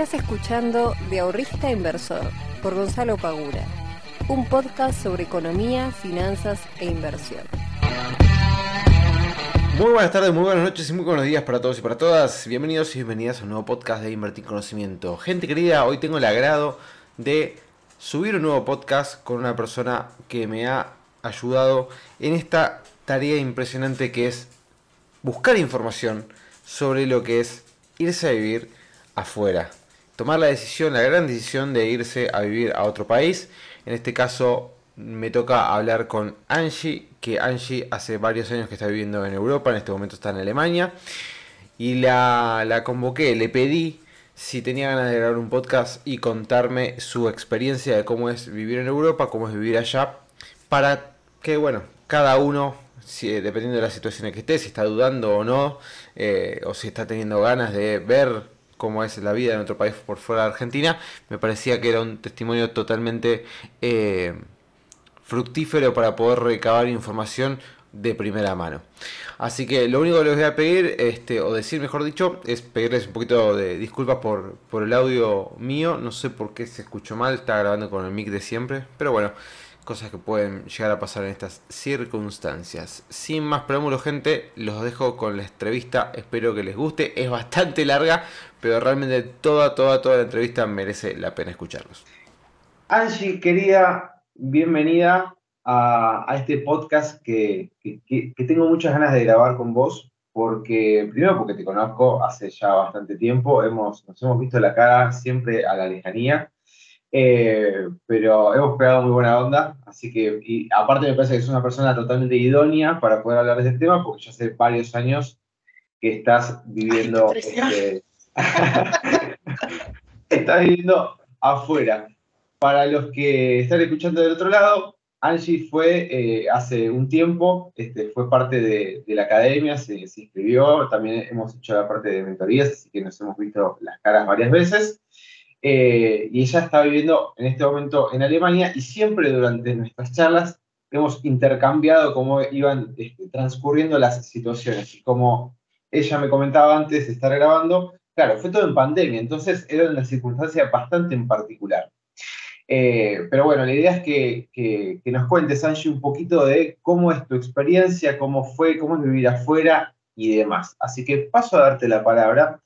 Estás escuchando De Ahorrista Inversor por Gonzalo Pagura, un podcast sobre economía, finanzas e inversión. Muy buenas tardes, muy buenas noches y muy buenos días para todos y para todas. Bienvenidos y bienvenidas a un nuevo podcast de Invertir Conocimiento. Gente querida, hoy tengo el agrado de subir un nuevo podcast con una persona que me ha ayudado en esta tarea impresionante que es buscar información sobre lo que es irse a vivir afuera. Tomar la decisión, la gran decisión de irse a vivir a otro país. En este caso me toca hablar con Angie, que Angie hace varios años que está viviendo en Europa, en este momento está en Alemania. Y la, la convoqué, le pedí si tenía ganas de grabar un podcast y contarme su experiencia de cómo es vivir en Europa, cómo es vivir allá, para que, bueno, cada uno, dependiendo de la situación en que esté, si está dudando o no, eh, o si está teniendo ganas de ver cómo es la vida en otro país por fuera de Argentina, me parecía que era un testimonio totalmente eh, fructífero para poder recabar información de primera mano. Así que lo único que les voy a pedir, este, o decir mejor dicho, es pedirles un poquito de disculpas por, por el audio mío. No sé por qué se escuchó mal, está grabando con el mic de siempre, pero bueno, cosas que pueden llegar a pasar en estas circunstancias. Sin más preámbulos, gente, los dejo con la entrevista. Espero que les guste. Es bastante larga, pero realmente toda, toda, toda la entrevista merece la pena escucharlos. Angie, querida, bienvenida a, este podcast que, tengo muchas ganas de grabar con vos, porque primero porque te conozco hace ya bastante tiempo, hemos, nos hemos visto la cara siempre a la lejanía, eh, pero hemos pegado muy buena onda, así que, y aparte me parece que es una persona totalmente idónea para poder hablar de este tema, porque ya hace varios años que estás viviendo... Este, estás viviendo afuera. Para los que están escuchando del otro lado, Angie fue eh, hace un tiempo, este, fue parte de, la academia, se, inscribió, también hemos hecho la parte de mentorías, así que nos hemos visto las caras varias veces. Eh, y ella está viviendo en este momento en Alemania y siempre durante nuestras charlas hemos intercambiado cómo iban este, transcurriendo las situaciones. Y como ella me comentaba antes de estar grabando, claro, fue todo en pandemia, entonces era una circunstancia bastante en particular. Eh, pero bueno, la idea es que, nos cuentes, Angie, un poquito de cómo es tu experiencia, cómo fue, cómo es vivir afuera y demás. Así que paso a darte la palabra.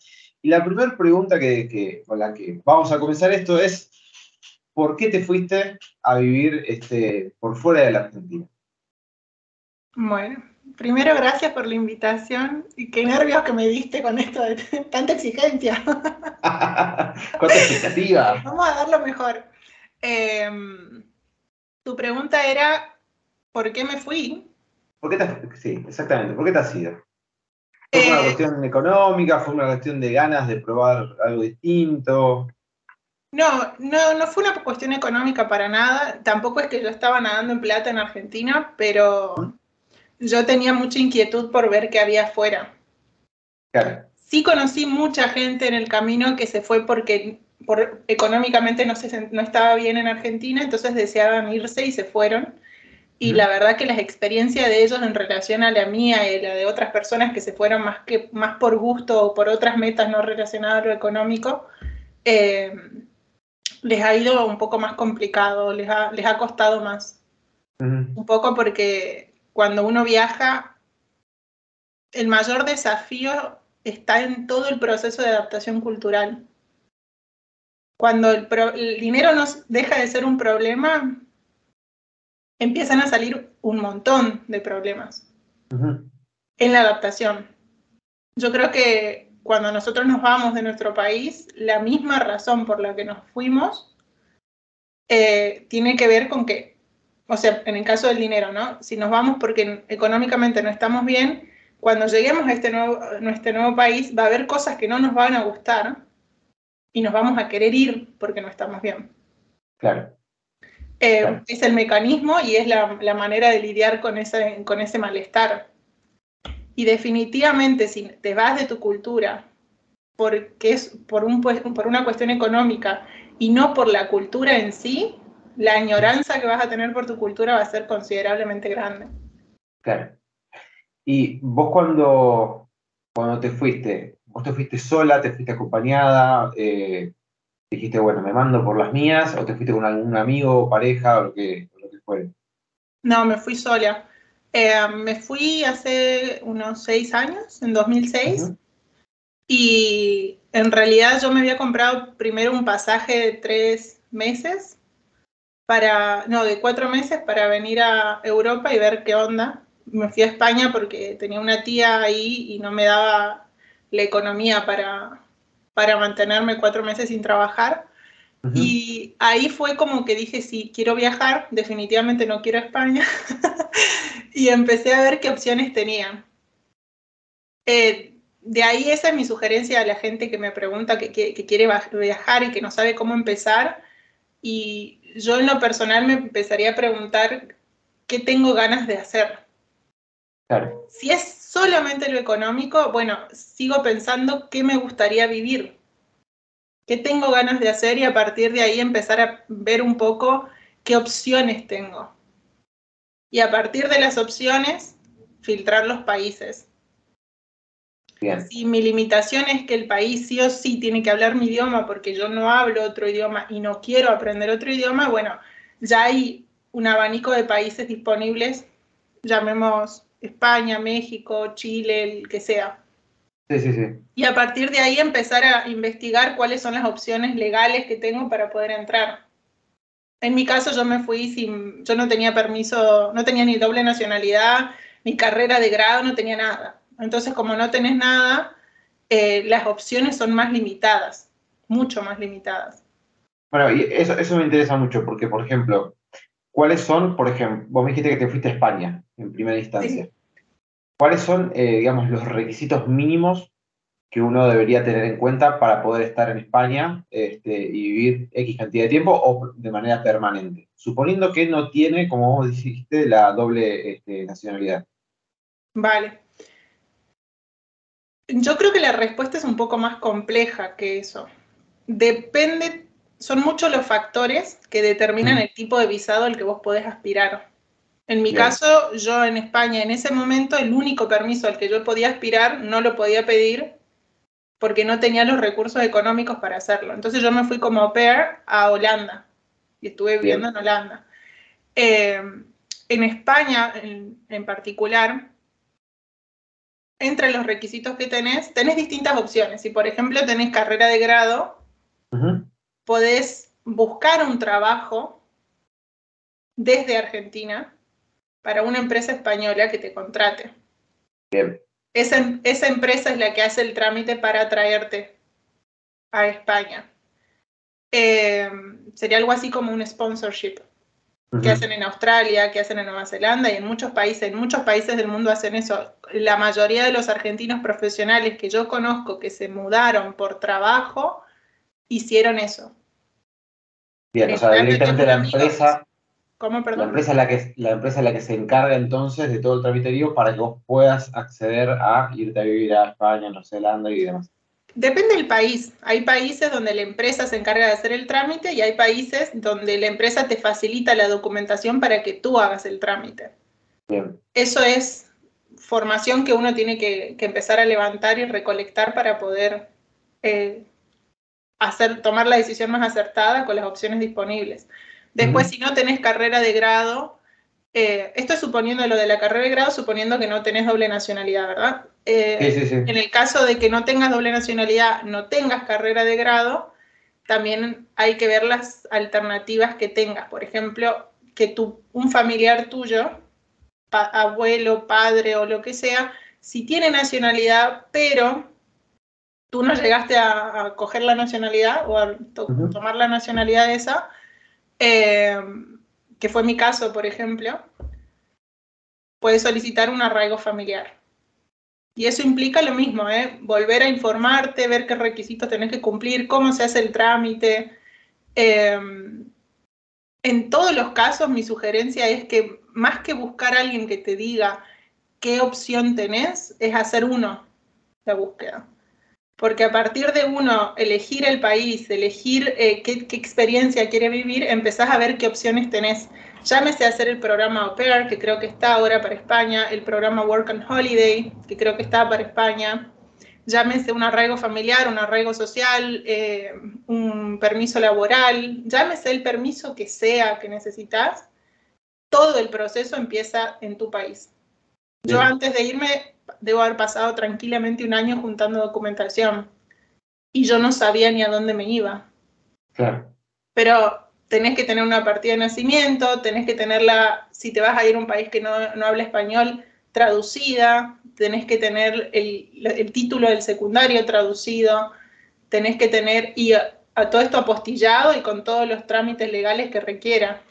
Y la primera pregunta que, con la que vamos a comenzar esto es, ¿por qué te fuiste a vivir este, por fuera de la Argentina? Bueno, primero gracias por la invitación y qué nervios que me diste con esto de tanta exigencia. ¿Cuánta expectativa? Vamos a dar lo mejor. Em, tu pregunta era, ¿por qué me fui? ¿Por qué te, sí, exactamente, ¿por qué te has ido? ¿Fue una eh, cuestión económica? ¿Fue una cuestión de ganas de probar algo distinto? No, no, no fue una cuestión económica para nada. Tampoco es que yo estaba nadando en plata en Argentina, pero yo tenía mucha inquietud por ver qué había afuera. Claro. Sí conocí mucha gente en el camino que se fue porque económicamente no, se, no estaba bien en Argentina, entonces deseaban irse y se fueron. Y la verdad que las experiencias de ellos en relación a la mía y la de otras personas que se fueron más, que, más por gusto o por otras metas no relacionadas a lo económico, eh, les ha ido un poco más complicado, les ha, les ha costado más. Un poco porque cuando uno viaja, el mayor desafío está en todo el proceso de adaptación cultural. Cuando el, dinero nos deja de ser un problema, empiezan a salir un montón de problemas en la adaptación. Yo creo que cuando nosotros nos vamos de nuestro país, la misma razón por la que nos fuimos eh, tiene que ver con que, o sea, en el caso del dinero, ¿no? Si nos vamos porque económicamente no estamos bien, cuando lleguemos a este nuevo, a este nuevo país va a haber cosas que no nos van a gustar y nos vamos a querer ir porque no estamos bien. Claro. Eh, es el mecanismo y es la, manera de lidiar con ese, con ese malestar. Y definitivamente si te vas de tu cultura porque es por, un, por una cuestión económica y no por la cultura en sí, la añoranza que vas a tener por tu cultura va a ser considerablemente grande. Claro. Y vos cuando, cuando te fuiste, ¿Vos te fuiste sola, te fuiste acompañada? Eh, dijiste, bueno, me mando por las mías, o te fuiste con algún amigo o pareja o lo que, lo que fuere? No, me fui sola. Eh, me fui hace unos seis años, en 2006, y en realidad yo me había comprado primero un pasaje de tres meses para, no, de cuatro meses para venir a Europa y ver qué onda. Me fui a España porque tenía una tía ahí y no me daba la economía para, para mantenerme cuatro meses sin trabajar. Y ahí fue como que dije, sí, quiero viajar, definitivamente no quiero España. y empecé a ver qué opciones tenía. Eh, de ahí esa es mi sugerencia a la gente que me pregunta que, quiere viajar y que no sabe cómo empezar. Y yo en lo personal me empezaría a preguntar qué tengo ganas de hacer. Si es solamente lo económico, bueno, sigo pensando qué me gustaría vivir qué tengo ganas de hacer y a partir de ahí empezar a ver un poco qué opciones tengo. Y a partir de las opciones, filtrar los países. Si mi limitación es que el país sí o sí tiene que hablar mi idioma porque yo no hablo otro idioma y no quiero aprender otro idioma, bueno, ya hay un abanico de países disponibles, llamemos España, México, Chile, el que sea. Sí, sí, sí. Y a partir de ahí empezar a investigar cuáles son las opciones legales que tengo para poder entrar. En mi caso yo me fui sin, yo no tenía permiso, no tenía ni doble nacionalidad, ni carrera de grado, no tenía nada. Entonces como no tenés nada, eh, las opciones son más limitadas, mucho más limitadas. Bueno, y eso, eso me interesa mucho porque, por ejemplo, ¿cuáles son, por ejemplo, vos me dijiste que te fuiste a España en primera instancia? ¿Cuáles son, eh, digamos, los requisitos mínimos que uno debería tener en cuenta para poder estar en España este, y vivir X cantidad de tiempo o de manera permanente? Suponiendo que no tiene, como vos dijiste, la doble este, nacionalidad. Vale. Yo creo que la respuesta es un poco más compleja que eso. Depende, son muchos los factores que determinan el tipo de visado al que vos podés aspirar. En mi caso, yo en España en ese momento el único permiso al que yo podía aspirar no lo podía pedir porque no tenía los recursos económicos para hacerlo. Entonces yo me fui como au pair a Holanda y estuve viviendo en Holanda. Eh, en España en, particular, entre los requisitos que tenés, tenés distintas opciones. Si por ejemplo tenés carrera de grado, podés buscar un trabajo desde Argentina para una empresa española que te contrate. Bien. Esa, esa empresa es la que hace el trámite para traerte a España. Eh, sería algo así como un sponsorship que hacen en Australia, que hacen en Nueva Zelanda y en muchos países, en muchos países del mundo hacen eso. La mayoría de los argentinos profesionales que yo conozco que se mudaron por trabajo hicieron eso. Bien, o sea, directamente la empresa la empresa, es la, que, la empresa la que se encarga entonces de todo el tramiterío para que vos puedas acceder a irte a vivir a España, Nueva Zelanda y demás. Depende del país. Hay países donde la empresa se encarga de hacer el trámite y hay países donde la empresa te facilita la documentación para que tú hagas el trámite. Bien. Eso es formación que uno tiene que, empezar a levantar y recolectar para poder eh, hacer, tomar la decisión más acertada con las opciones disponibles. Después, si no tenés carrera de grado, eh, esto es suponiendo lo de la carrera de grado, suponiendo que no tenés doble nacionalidad, ¿verdad? Eh, sí, sí, sí. En el caso de que no tengas doble nacionalidad, no tengas carrera de grado, también hay que ver las alternativas que tengas. Por ejemplo, que tu, un familiar tuyo, abuelo, padre o lo que sea, si tiene nacionalidad, pero tú no llegaste a, coger la nacionalidad o a tomar la nacionalidad esa, eh, que fue mi caso, por ejemplo, puedes solicitar un arraigo familiar. Y eso implica lo mismo, ¿eh? volver a informarte, ver qué requisitos tenés que cumplir, cómo se hace el trámite. Eh, en todos los casos, mi sugerencia es que más que buscar a alguien que te diga qué opción tenés, es hacer uno la búsqueda porque a partir de uno elegir el país, elegir eh, qué, experiencia quiere vivir, empezás a ver qué opciones tenés. Llámese a hacer el programa Au Pair, que creo que está ahora para España, el programa Work and Holiday, que creo que está para España, llámese un arraigo familiar, un arraigo social, eh, un permiso laboral, llámese el permiso que sea que necesitas, todo el proceso empieza en tu país. Yo antes de irme debo haber pasado tranquilamente un año juntando documentación y yo no sabía ni a dónde me iba. Claro. Pero tenés que tener una partida de nacimiento, tenés que tenerla, si te vas a ir a un país que no, no habla español, traducida, tenés que tener el, título del secundario traducido, tenés que tener y a, todo esto apostillado y con todos los trámites legales que requiera.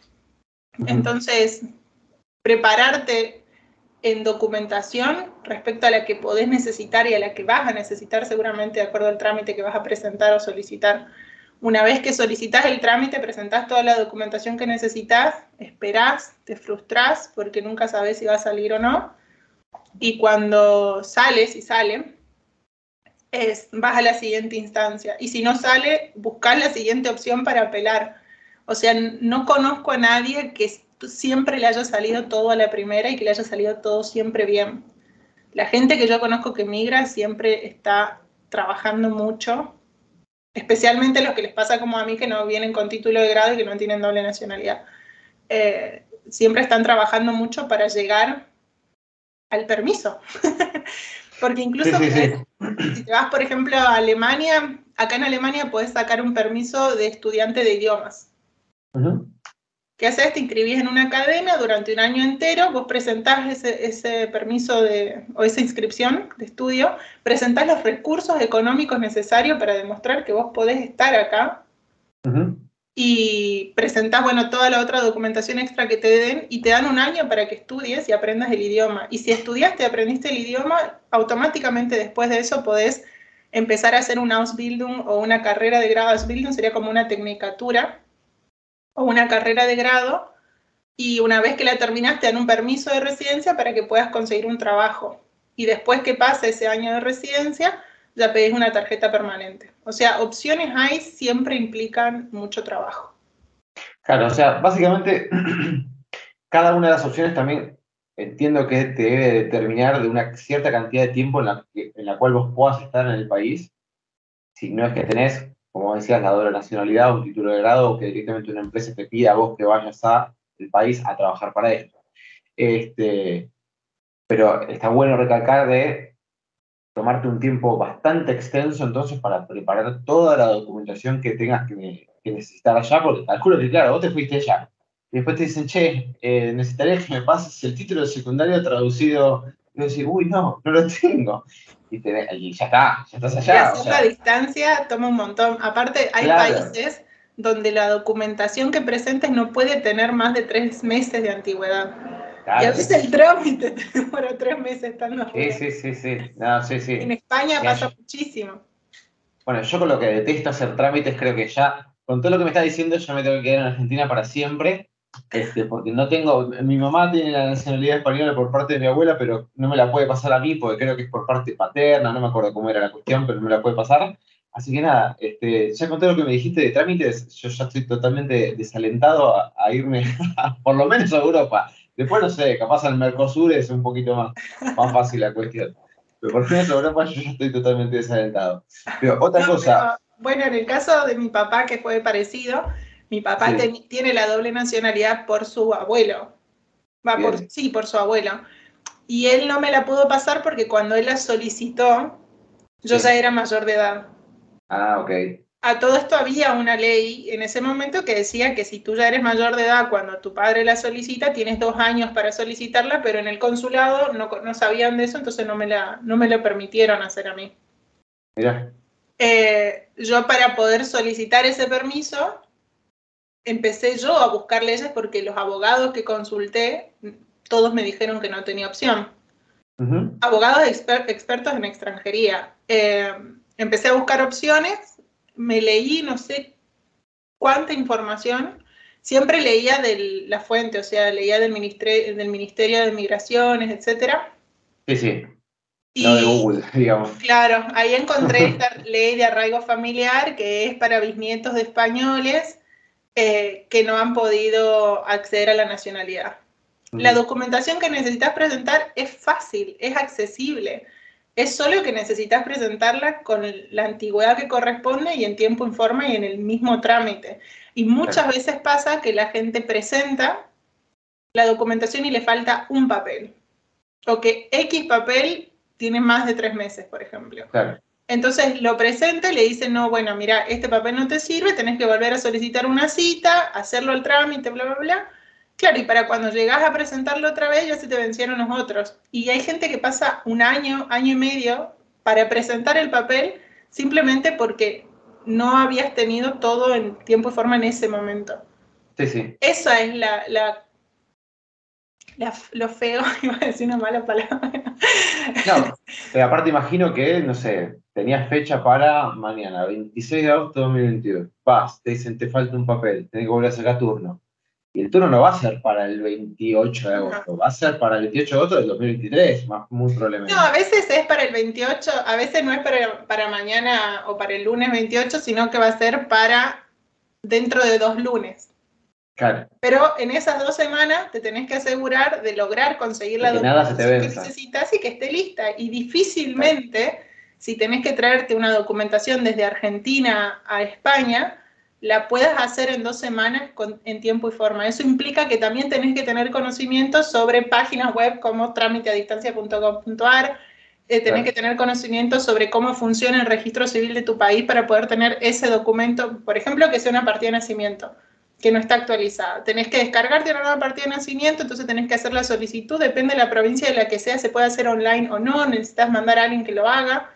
Entonces, prepararte en documentación respecto a la que podés necesitar y a la que vas a necesitar seguramente de acuerdo al trámite que vas a presentar o solicitar. Una vez que solicitas el trámite, presentás toda la documentación que necesitas, esperás, te frustrás porque nunca sabes si va a salir o no y cuando sales y sale, es, vas a la siguiente instancia. Y si no sale, buscar la siguiente opción para apelar. O sea, no conozco a nadie que siempre le haya salido todo a la primera y que le haya salido todo siempre bien. La gente que yo conozco que migra siempre está trabajando mucho, especialmente los que les pasa como a mí que no vienen con título de grado y que no tienen doble nacionalidad. Eh, siempre están trabajando mucho para llegar al permiso. Porque incluso si te vas, por ejemplo, a Alemania, acá en Alemania puedes sacar un permiso de estudiante de idiomas. ¿Qué haces? Te inscribís en una academia durante un año entero, vos presentás ese, permiso de, o esa inscripción de estudio, presentás los recursos económicos necesarios para demostrar que vos podés estar acá y presentás, bueno, toda la otra documentación extra que te den y te dan un año para que estudies y aprendas el idioma. Y si estudiaste y aprendiste el idioma, automáticamente después de eso podés empezar a hacer un Ausbildung o una carrera de grado. Ausbildung sería como una tecnicatura o una carrera de grado y una vez que la terminaste te dan un permiso de residencia para que puedas conseguir un trabajo. Y después que pase ese año de residencia, ya pedís una tarjeta permanente. O sea, opciones hay siempre implican mucho trabajo. Claro, o sea, básicamente cada una de las opciones también entiendo que te debe determinar de una cierta cantidad de tiempo en la, en la cual vos puedas estar en el país. Si no es que tenés, como decías, la doble nacionalidad un título de grado o que directamente una empresa te pida a vos que vayas al país a trabajar para ellos. Este, pero está bueno recalcar de tomarte un tiempo bastante extenso entonces para preparar toda la documentación que tengas que, necesitar allá, porque calculo que, claro, vos te fuiste allá. Y después te dicen, che, eh, necesitaría que me pases el título de secundario traducido. Y decís, uy, no, no lo tengo. Y, ya está, ya estás allá. Y la distancia toma un montón. Aparte, hay países donde la documentación que presentes no puede tener más de tres meses de antigüedad. Y a veces el trámite te demora tres meses estando Sí, sí, sí, sí. No, sí, sí. En España pasa muchísimo. Bueno, yo con lo que detesto hacer trámites, creo que ya, con todo lo que me está diciendo, yo me tengo que quedar en Argentina para siempre. Este, porque no tengo, mi mamá tiene la nacionalidad española por parte de mi abuela, pero no me la puede pasar a mí porque creo que es por parte paterna, no me acuerdo cómo era la cuestión, pero no me la puede pasar. Así que nada, este, ya con todo lo que me dijiste de trámites, yo ya estoy totalmente desalentado a, a irme, por lo menos a Europa. Después no sé, capaz al Mercosur es un poquito más, más fácil la cuestión. Pero por ejemplo, Europa yo ya estoy totalmente desalentado. Pero otra cosa. bueno, en el caso de mi papá, que fue parecido, mi papá tiene la doble nacionalidad por su abuelo. Va por, sí, por su abuelo. Y él no me la pudo pasar porque cuando él la solicitó, yo ya era mayor de edad. Ah, ok a todo esto había una ley en ese momento que decía que si tú ya eres mayor de edad cuando tu padre la solicita, tienes dos años para solicitarla, pero en el consulado no, sabían de eso, entonces no me, la, no me lo permitieron hacer a mí. Mira. Eh, yo para poder solicitar ese permiso, empecé yo a buscar leyes porque los abogados que consulté, todos me dijeron que no tenía opción. Abogados expertos en extranjería. Eh, empecé a buscar opciones me leí no sé cuánta información, siempre leía de la fuente, o sea, leía del Ministerio, del ministerio de Migraciones, etcétera. Sí, sí. no de Google, digamos. Claro, ahí encontré esta ley de arraigo familiar que es para bisnietos de españoles eh, que no han podido acceder a la nacionalidad. La documentación que necesitas presentar es fácil, es accesible. Es solo que necesitas presentarla con la antigüedad que corresponde y en tiempo informe y en el mismo trámite. Y muchas veces pasa que la gente presenta la documentación y le falta un papel. O que X papel tiene más de tres meses, por ejemplo. Entonces lo presenta y le dice, no, bueno, mira, este papel no te sirve, tenés que volver a solicitar una cita, hacerlo al trámite, bla, bla, bla. Claro, y para cuando llegas a presentarlo otra vez ya se te vencieron los otros. Y hay gente que pasa un año, año y medio para presentar el papel simplemente porque no habías tenido todo en tiempo y forma en ese momento. Sí, sí. Esa es la, la, lo feo, iba a decir una mala palabra. No, eh, aparte imagino que, no sé, tenías fecha para mañana, 26 de agosto de 2022. Vas, te dicen, te falta un papel, tenés que volver a sacar turno. Y el turno no va a ser para el 28 de agosto, va a ser para el 28 de agosto del 2023, más, muy probablemente. No, a veces es para el 28, a veces no es para, para mañana o para el lunes 28, sino que va a ser para dentro de dos lunes. Claro. Pero en esas dos semanas te tenés que asegurar de lograr conseguir la documentación que necesitas y que esté lista. Y difícilmente, si tenés que traerte una documentación desde Argentina a España, la puedas hacer en dos semanas en tiempo y forma. Eso implica que también tenés que tener conocimientos sobre páginas web como trámiteadistancia.com.ar, eh, tenés que tener conocimiento sobre cómo funciona el registro civil de tu país para poder tener ese documento, por ejemplo, que sea una partida de nacimiento que no está actualizada. Tenés que descargarte una nueva partida de nacimiento, entonces tenés que hacer la solicitud, depende de la provincia de la que sea, se puede hacer online o no, necesitas mandar a alguien que lo haga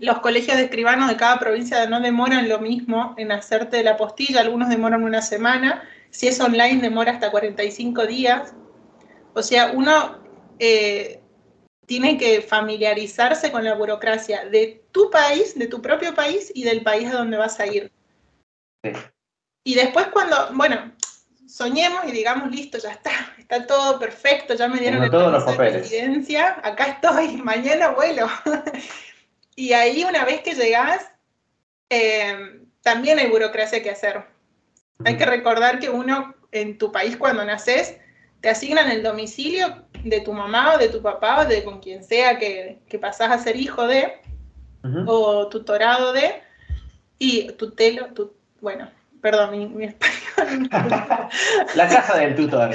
los colegios de escribanos de cada provincia no demoran lo mismo en hacerte la postilla, algunos demoran una semana, si es online demora hasta 45 días. O sea, uno eh, tiene que familiarizarse con la burocracia de tu país, de tu propio país y del país a donde vas a ir. Y después cuando, bueno, soñemos y digamos, listo, ya está, está todo perfecto, ya me dieron el todos de residencia, acá estoy, mañana vuelo. Y ahí una vez que llegas, eh, también hay burocracia que hacer. Hay que recordar que uno en tu país cuando naces, te asignan el domicilio de tu mamá o de tu papá o de con quien sea que, que pasás a ser hijo de, o tutorado de, y tutelo, tu, bueno, perdón, mi, español. La casa del tutor.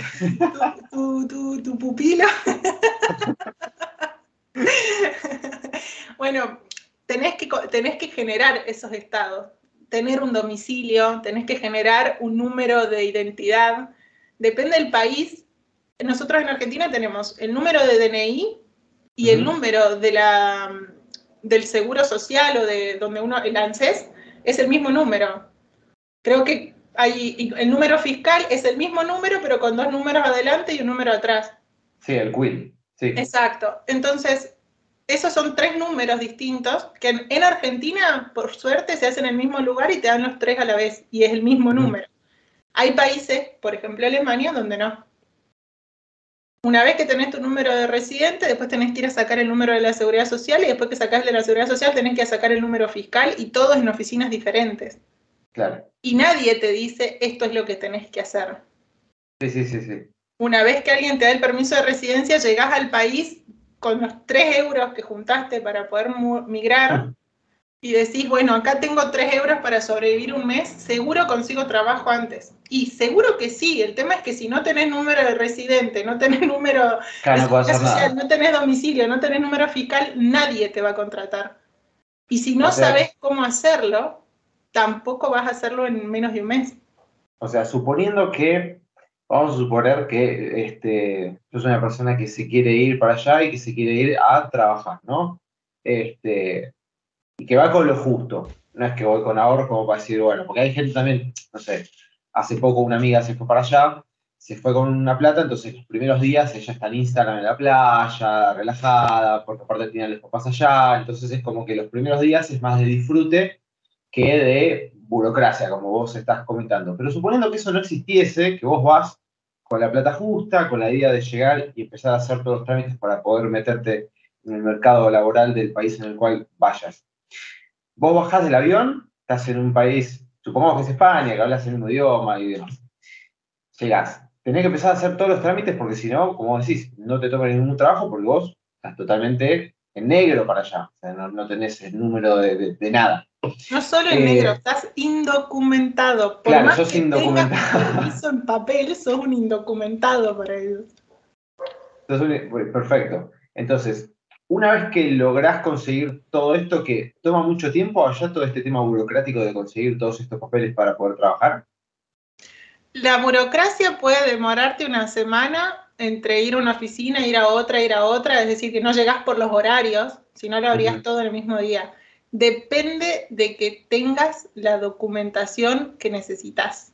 Tu, tu, tu pupilo. bueno, tenés que, tenés que generar esos estados, tener un domicilio, tenés que generar un número de identidad. Depende del país. Nosotros en Argentina tenemos el número de DNI y el número de la, del seguro social o de donde uno, el ANSES, es el mismo número. Creo que hay, el número fiscal es el mismo número, pero con dos números adelante y un número atrás. Sí, el QUIL. Sí. Exacto. Entonces, esos son tres números distintos que en, Argentina, por suerte, se hacen en el mismo lugar y te dan los tres a la vez y es el mismo número. Hay países, por ejemplo Alemania, donde no. Una vez que tenés tu número de residente, después tenés que ir a sacar el número de la seguridad social y después que sacás de la seguridad social tenés que sacar el número fiscal y todos en oficinas diferentes. Claro. Y nadie te dice esto es lo que tenés que hacer. Sí, sí, sí, sí. Una vez que alguien te da el permiso de residencia, llegás al país con los 3 euros que juntaste para poder migrar y decís, bueno, acá tengo 3 euros para sobrevivir un mes, seguro consigo trabajo antes. Y seguro que sí, el tema es que si no tenés número de residente, no tenés número social, no tenés domicilio, no tenés número fiscal, nadie te va a contratar. Y si no sabes cómo hacerlo, tampoco vas a hacerlo en menos de un mes. O sea, suponiendo que vamos a suponer que este, yo soy una persona que se quiere ir para allá y que se quiere ir a trabajar, ¿no? Este, y que va con lo justo. No es que voy con ahorros como para decir, bueno, porque hay gente también, no sé, hace poco una amiga se fue para allá, se fue con una plata, entonces los primeros días ella está en Instagram en la playa, relajada, porque aparte tiene a los papás allá, entonces es como que los primeros días es más de disfrute que de burocracia, como vos estás comentando. Pero suponiendo que eso no existiese, que vos vas con la plata justa, con la idea de llegar y empezar a hacer todos los trámites para poder meterte en el mercado laboral del país en el cual vayas. Vos bajás del avión, estás en un país, supongamos que es España, que hablas el mismo idioma y demás. Llegás, tenés que empezar a hacer todos los trámites porque si no, como decís, no te toman ningún trabajo porque vos estás totalmente en negro para allá. O sea, no, tenés el número de, nada. No solo en negro, eh, estás indocumentado. Por claro, más sos que indocumentado. permiso en papel, sos un indocumentado para ellos. Perfecto. Entonces, una vez que lográs conseguir todo esto, que toma mucho tiempo allá, todo este tema burocrático de conseguir todos estos papeles para poder trabajar. La burocracia puede demorarte una semana entre ir a una oficina, ir a otra, ir a otra, es decir, que no llegás por los horarios, si no lo harías todo en el mismo día. Depende de que tengas la documentación que necesitas.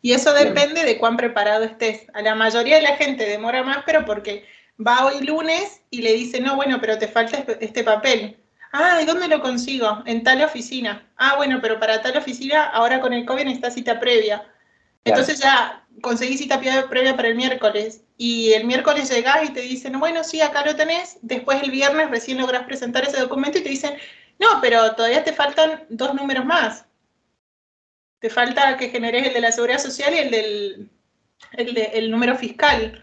Y eso depende de cuán preparado estés. A la mayoría de la gente demora más, pero porque va hoy lunes y le dice, no, bueno, pero te falta este papel. Ah, ¿y dónde lo consigo? En tal oficina. Ah, bueno, pero para tal oficina, ahora con el COVID necesitas cita previa. Entonces ya conseguí cita previa para el miércoles. Y el miércoles llegás y te dicen, bueno, sí, acá lo tenés. Después el viernes recién lográs presentar ese documento y te dicen, no, pero todavía te faltan dos números más. Te falta que generes el de la seguridad social y el del el, el número fiscal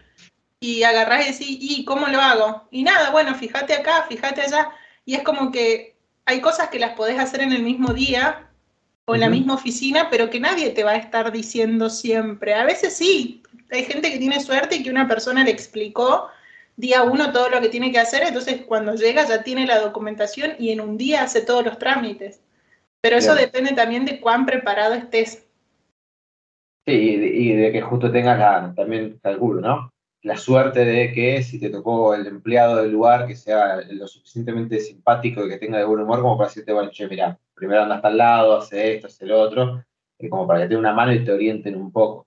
y agarrás y decís, ¿y cómo lo hago? Y nada, bueno, fíjate acá, fíjate allá. Y es como que hay cosas que las podés hacer en el mismo día o en la misma oficina, pero que nadie te va a estar diciendo siempre. A veces sí, hay gente que tiene suerte y que una persona le explicó día uno todo lo que tiene que hacer, entonces cuando llega ya tiene la documentación y en un día hace todos los trámites. Pero eso depende también de cuán preparado estés. Sí, y de, que justo tengas la, también calculo, ¿no? la suerte de que si te tocó el empleado del lugar que sea lo suficientemente simpático y que tenga de buen humor como para decirte, bueno, che, mira, primero anda hasta al lado, hace esto, hace lo otro, eh, como para que te dé una mano y te orienten un poco.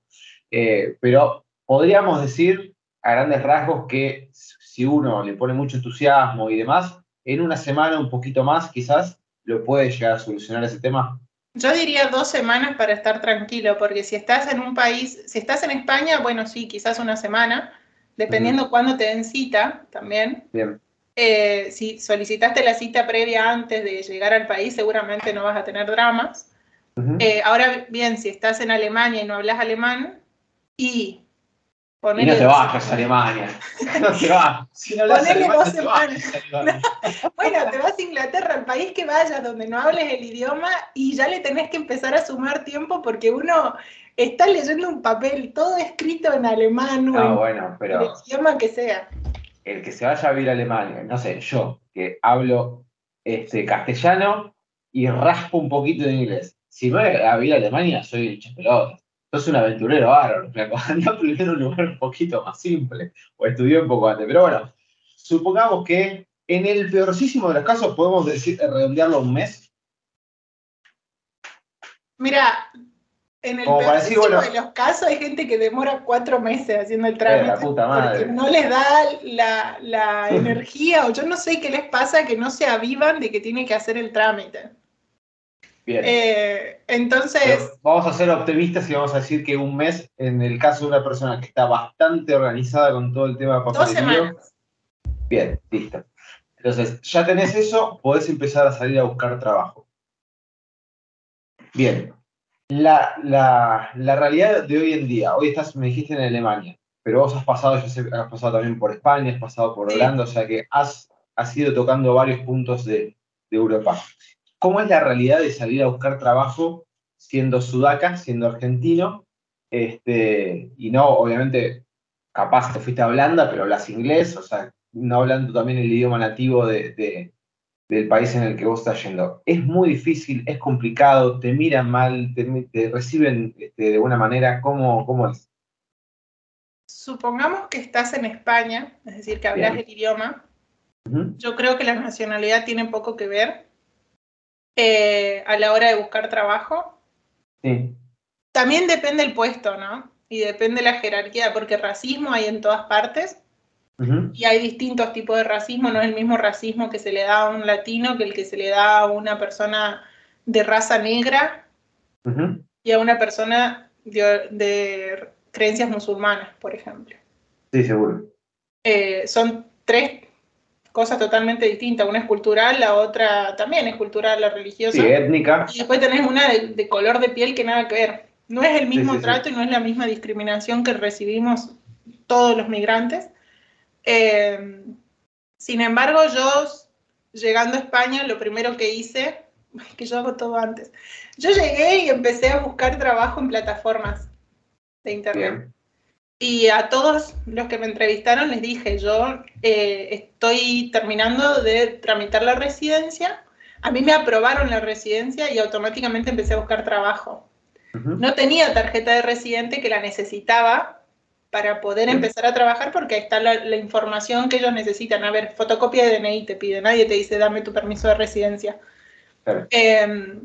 Eh, pero podríamos decir a grandes rasgos que si uno le pone mucho entusiasmo y demás, en una semana, un poquito más quizás, lo puede llegar a solucionar ese tema. Yo diría dos semanas para estar tranquilo, porque si estás en un país, si estás en España, bueno, sí, quizás una semana, dependiendo cuándo te den cita también. Bien. Eh, si solicitaste la cita previa antes de llegar al país, seguramente no vas a tener dramas. Eh, ahora bien, si estás en Alemania y no hablas alemán, y y no te vayas a Alemania. No te vas. Si no Ponele dos semanas. bueno, te vas a Inglaterra, el país que vayas donde no hables el idioma y ya le tenés que empezar a sumar tiempo porque uno está leyendo un papel todo escrito en alemán o en bueno, pero el idioma que sea. El que se vaya a vivir a Alemania, no sé, yo que hablo este, castellano y raspo un poquito de inglés. Si voy a vivir a Alemania, soy el sos un aventurero bárbaro, anda primero un lugar un poquito más simple, o estudió un poco antes. Pero bueno, supongamos que en el peorcísimo de los casos podemos decir, redondearlo a un mes. Mira, en el peorcísimo de los casos hay gente que demora cuatro meses haciendo el eh, trámite porque no les da la, la energía o yo no sé qué les pasa que no se avivan de que tienen que hacer el trámite. Eh, entonces. vamos a ser optimistas y vamos a decir que un mes, en el caso de una persona que está bastante organizada con todo el tema de papelería. Bien, listo. Entonces, ya tenés eso, podés empezar a salir a buscar trabajo. Bien. La, la, realidad de hoy en día, hoy estás, me dijiste en Alemania, pero vos has pasado, ya sé, has pasado también por España, has pasado por Holanda, o sea que has, has ido tocando varios puntos de, de Europa. ¿Cómo es la realidad de salir a buscar trabajo siendo sudaca, siendo argentino? Este, y no, obviamente, capaz te fuiste a Holanda, pero hablas inglés, o sea, no hablando también el idioma nativo de, del país en el que vos estás yendo. Es muy difícil, es complicado, te miran mal, te, reciben este, de buena manera. ¿Cómo, ¿Cómo es? Supongamos que estás en España, es decir, que hablas el idioma. Yo creo que la nacionalidad tiene poco que ver. Eh, a la hora de buscar trabajo. Sí. También depende el puesto, ¿no? Y depende la jerarquía, porque racismo hay en todas partes. Y hay distintos tipos de racismo, no es el mismo racismo que se le da a un latino que el que se le da a una persona de raza negra y a una persona de, creencias musulmanas, por ejemplo. Sí, seguro. Eh, son tres cosas totalmente distintas. Una es cultural, la otra también es cultural, la religiosa. Sí, étnica. Y después tenés una de, color de piel que nada que ver. No es el mismo trato y no es la misma discriminación que recibimos todos los migrantes. Eh, Sin embargo, yo llegando a España, lo primero que hice, que yo hago todo antes, yo llegué y empecé a buscar trabajo en plataformas de internet. Y a todos los que me entrevistaron les dije, yo eh, estoy terminando de tramitar la residencia, a mí me aprobaron la residencia y automáticamente empecé a buscar trabajo. No tenía tarjeta de residente que la necesitaba para poder empezar a trabajar porque ahí está la, información que ellos necesitan. A ver, fotocopia de DNI te pide, nadie te dice dame tu permiso de residencia. Em,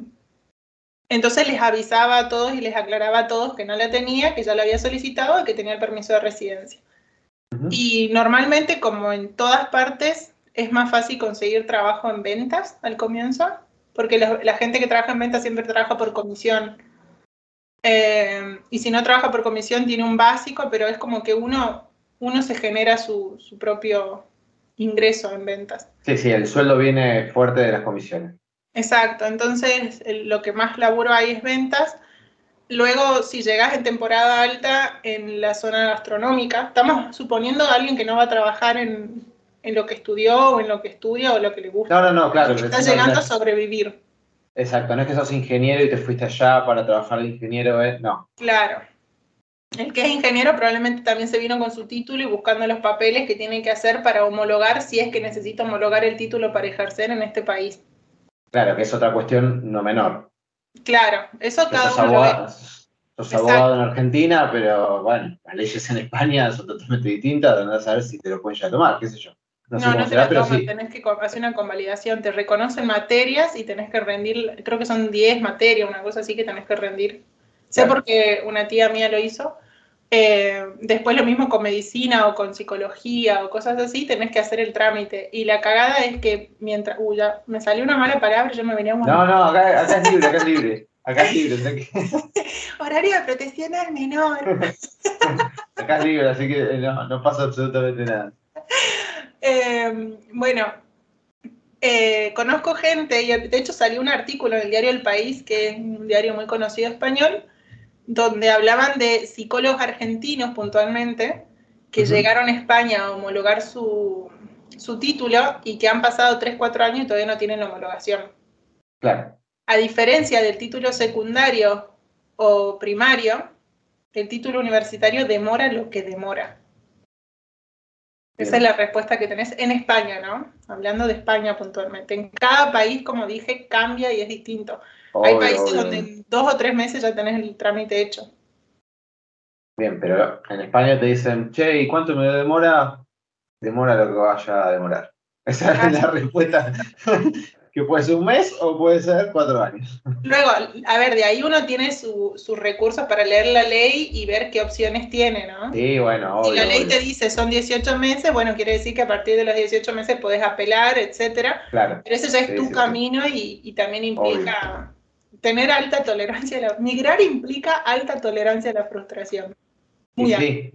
entonces les avisaba a todos y les aclaraba a todos que no la tenía, que ya la había solicitado y que tenía el permiso de residencia. Y normalmente, como en todas partes, es más fácil conseguir trabajo en ventas al comienzo, porque la gente que trabaja en ventas siempre trabaja por comisión. Eh, y si no trabaja por comisión, tiene un básico, pero es como que uno, uno se genera su, su propio ingreso en ventas. Sí, sí, el sueldo viene fuerte de las comisiones. Exacto, entonces lo que más laburo hay es ventas. Luego, si llegas en temporada alta en la zona gastronómica, estamos suponiendo a alguien que no va a trabajar en, en lo que estudió o en lo que estudia o lo que le gusta. No, no, no, claro. Está llegando a sobrevivir. Exacto, no es que sos ingeniero y te fuiste allá para trabajar de ingeniero, ¿eh? no. Claro. El que es ingeniero probablemente también se vino con su título y buscando los papeles que tiene que hacer para homologar si es que necesita homologar el título para ejercer en este país. Claro, que es otra cuestión no menor. Claro, eso cada sos uno abogado, Sos abogado en Argentina, pero bueno, las leyes en España son totalmente distintas, andás a ver si te lo pueden ya tomar, qué sé yo. No, no, no te la toman, tenés que hacer una convalidación, te reconocen materias y tenés que rendir, creo que son 10 materias, una cosa así que tenés que rendir. Sé porque una tía mía lo hizo. Eh, después lo mismo con medicina o con psicología o cosas así, tenés que hacer el trámite. Y la cagada es que mientras, uy, ya me salió una mala palabra, yo me venía un No, no, acá, es libre, acá es libre. Acá es libre. Horario de protección al menor. acá es libre, así que no, no pasa absolutamente nada. Em, bueno, eh, conozco gente, y de hecho salió un artículo en el diario El País, que es un diario muy conocido español, donde hablaban de psicólogos argentinos puntualmente, que llegaron a España a homologar su, su, título y que han pasado 3, 4 años y todavía no tienen la homologación. Claro. A diferencia del título secundario o primario, el título universitario demora lo que demora. Esa es la respuesta que tenés en España, ¿no? Hablando de España puntualmente. En cada país, como dije, cambia y es distinto. Hay países donde en dos o tres meses ya tenés el trámite hecho. Bien, pero en España te dicen, che, ¿y cuánto me demora? Demora lo que vaya a demorar. Esa es la respuesta que puede ser un mes o puede ser cuatro años. Luego, a ver, de ahí uno tiene sus recursos para leer la ley y ver qué opciones tiene, ¿no? Sí, bueno, Si la ley te dice son 18 meses, bueno, quiere decir que a partir de los 18 meses puedes apelar, etcétera. Claro. Pero ese ya es tu camino y, también implica tener alta tolerancia. A la, migrar implica alta tolerancia a la frustración. Muy sí,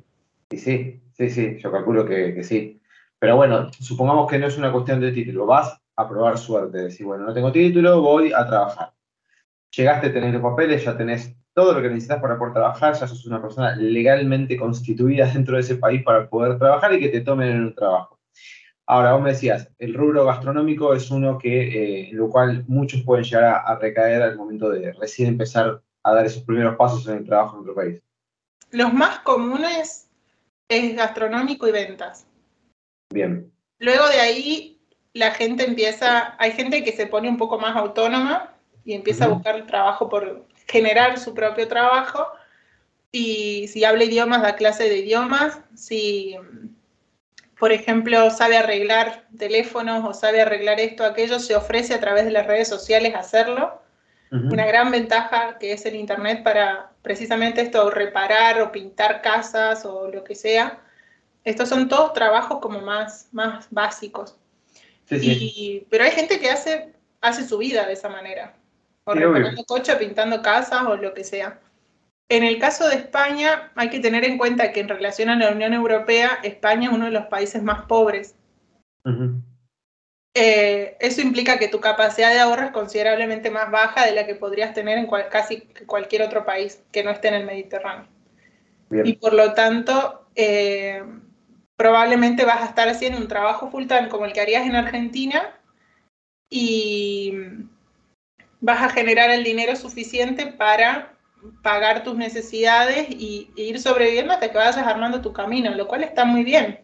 sí, sí, sí, sí, yo calculo que, que sí. Pero bueno, supongamos que no es una cuestión de título. Vas a probar suerte, decir, bueno, no tengo título, voy a trabajar. Llegaste a tener los papeles, ya tenés todo lo que necesitas para poder trabajar, ya sos una persona legalmente constituida dentro de ese país para poder trabajar y que te tomen en un trabajo. Ahora, vos me decías, el rubro gastronómico es uno que, eh, en lo cual muchos pueden llegar a, recaer al momento de recién empezar a dar esos primeros pasos en el trabajo en otro país. Los más comunes es gastronómico y ventas. Bien. Luego de ahí la gente empieza, hay gente que se pone un poco más autónoma y empieza a buscar trabajo por generar su propio trabajo. Y si habla idiomas, da clase de idiomas. Si, por ejemplo, sabe arreglar teléfonos o sabe arreglar esto aquello, se ofrece a través de las redes sociales hacerlo. Una gran ventaja que es el Internet para precisamente esto, reparar o pintar casas o lo que sea. Estos son todos trabajos como más, más básicos pero hay gente que hace, hace su vida de esa manera. O reparando coche, pintando casas o lo que sea. En el caso de España, hay que tener en cuenta que en relación a la Unión Europea, España es uno de los países más pobres. Eh, eso implica que tu capacidad de ahorro es considerablemente más baja de la que podrías tener en casi cualquier otro país que no esté en el Mediterráneo. Y por lo tanto, eh, probablemente vas a estar haciendo un trabajo full time como el que harías en Argentina y vas a generar el dinero suficiente para pagar tus necesidades y, ir sobreviviendo hasta que vayas armando tu camino, lo cual está muy bien.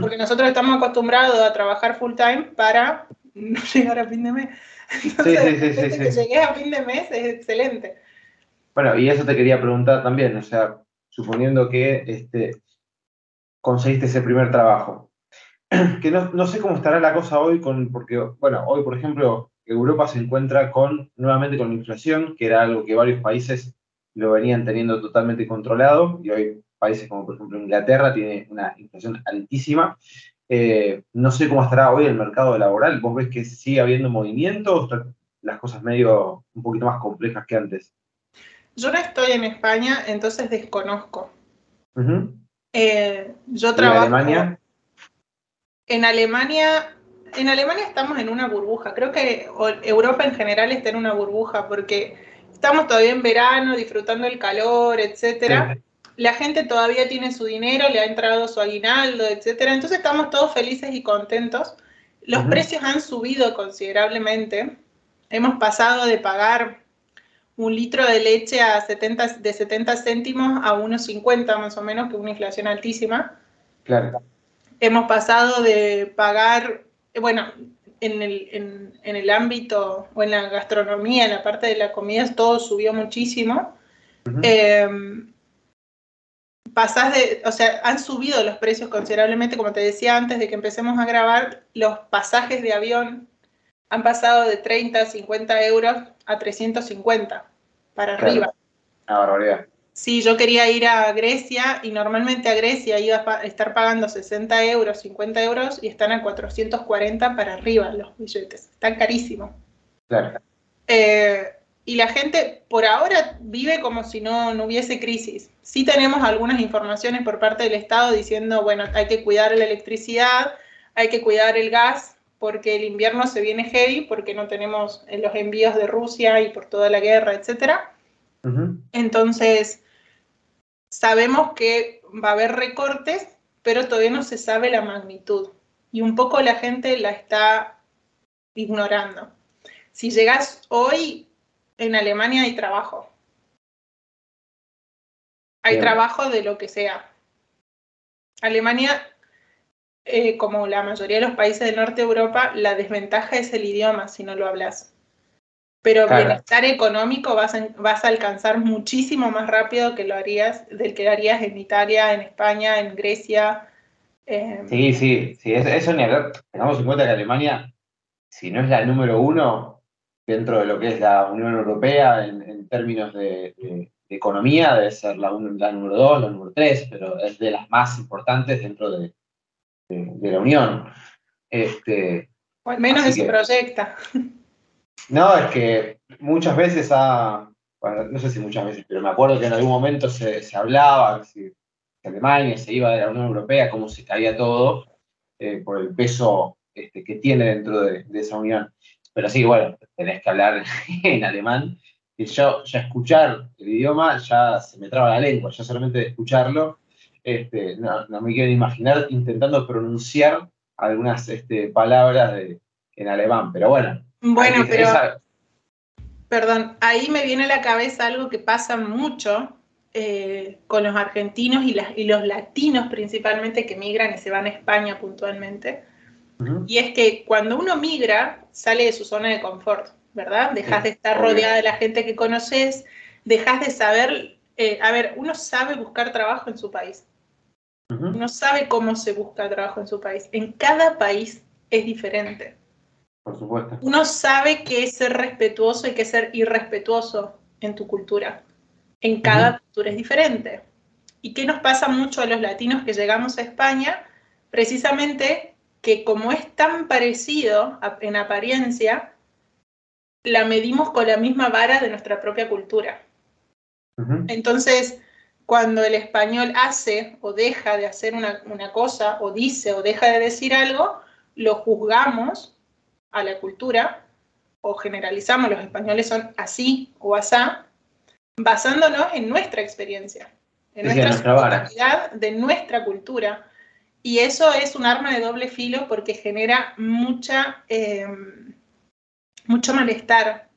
Porque nosotros estamos acostumbrados a trabajar full time para no llegar a fin de mes. Entonces, sí, sí, sí, que llegues a fin de mes es excelente. Bueno, y eso te quería preguntar también, o sea, suponiendo que este, conseguiste ese primer trabajo, que no, no, sé cómo estará la cosa hoy, con, porque, bueno, hoy, por ejemplo, Europa se encuentra con, nuevamente con la inflación, que era algo que varios países lo venían teniendo totalmente controlado, y hoy países como por ejemplo Inglaterra tiene una inflación altísima. Eh, no sé cómo estará hoy el mercado laboral. ¿Vos ves que sigue habiendo movimiento o están las cosas medio un poquito más complejas que antes? Yo no estoy en España, entonces desconozco. Eh, yo trabajo. ¿En Alemania? En Alemania en Alemania estamos en una burbuja. Creo que Europa en general está en una burbuja porque estamos todavía en verano, disfrutando el calor, etcétera. La gente todavía tiene su dinero, le ha entrado su aguinaldo, etcétera. Entonces estamos todos felices y contentos. Los precios han subido considerablemente. Hemos pasado de pagar un litro de leche a 70, de 70 céntimos a unos 50 más o menos, que es una inflación altísima. Claro. Hemos pasado de pagar bueno, en el, en, el, ámbito o en la gastronomía, en la parte de la comida, todo subió muchísimo. Em, pasás de, o sea, han subido los precios considerablemente, como te decía antes de que empecemos a grabar, los pasajes de avión han pasado de 30, 50 euros a 350 para arriba. Una barbaridad. Sí, yo quería ir a Grecia y normalmente a Grecia iba a estar pagando 60 euros, 50 euros y están a 440 para arriba los billetes. Están carísimos. Claro. Eh, y la gente por ahora vive como si no, no hubiese crisis. Sí tenemos algunas informaciones por parte del Estado diciendo, bueno, hay que cuidar la electricidad, hay que cuidar el gas, porque el invierno se viene heavy, porque no tenemos los envíos de Rusia y por toda la guerra, etcétera. Entonces, sabemos que va a haber recortes, pero todavía no se sabe la magnitud. Y un poco la gente la está ignorando. Si llegas hoy, en Alemania hay trabajo. Hay trabajo de lo que sea. Alemania, eh, como la mayoría de los países del norte de Europa, la desventaja es el idioma si no lo hablas. Pero bienestar económico vas a, vas a, alcanzar muchísimo más rápido que lo harías, del que harías en Italia, en España, en Grecia. Em, sí, sí, sí, eso, ni hablar. Tengamos en cuenta que Alemania, si no es la número uno dentro de lo que es la Unión Europea en, términos de, economía, debe ser la, la, número dos, la número tres, pero es de las más importantes dentro de, la Unión. Este, o al menos se proyecta. No, es que muchas veces ha, no sé si muchas veces, pero me acuerdo que en algún momento se, hablaba que Alemania se iba de la Unión Europea, cómo se caía todo eh, por el peso este, que tiene dentro de, esa unión. Pero sí, bueno, tenés que hablar en alemán. Y yo ya escuchar el idioma ya se me traba la lengua, ya solamente de escucharlo, este, no, me quiero imaginar intentando pronunciar algunas este, palabras en alemán. Pero bueno, bueno, pero... Perdón, ahí me viene a la cabeza algo que pasa mucho eh, con los argentinos y, y, los latinos principalmente que migran y se van a España puntualmente. Y es que cuando uno migra, sale de su zona de confort, ¿verdad? Dejas de estar rodeada de la gente que conoces, dejas de saber, eh, a ver, uno sabe buscar trabajo en su país. Uno sabe cómo se busca trabajo en su país. En cada país es diferente. Por supuesto. Uno sabe qué es ser respetuoso y qué es ser irrespetuoso en tu cultura. En cada cultura es diferente. ¿Y qué nos pasa mucho a los latinos que llegamos a España? Precisamente que como es tan parecido en apariencia, la medimos con la misma vara de nuestra propia cultura. Entonces, cuando el español hace o deja de hacer una, una, cosa, o dice o deja de decir algo, lo juzgamos a la cultura, o generalizamos, los españoles son así o asá, basándonos en nuestra experiencia, en nuestra, nuestra de nuestra cultura. Y eso es un arma de doble filo porque genera mucha, eh, mucho malestar.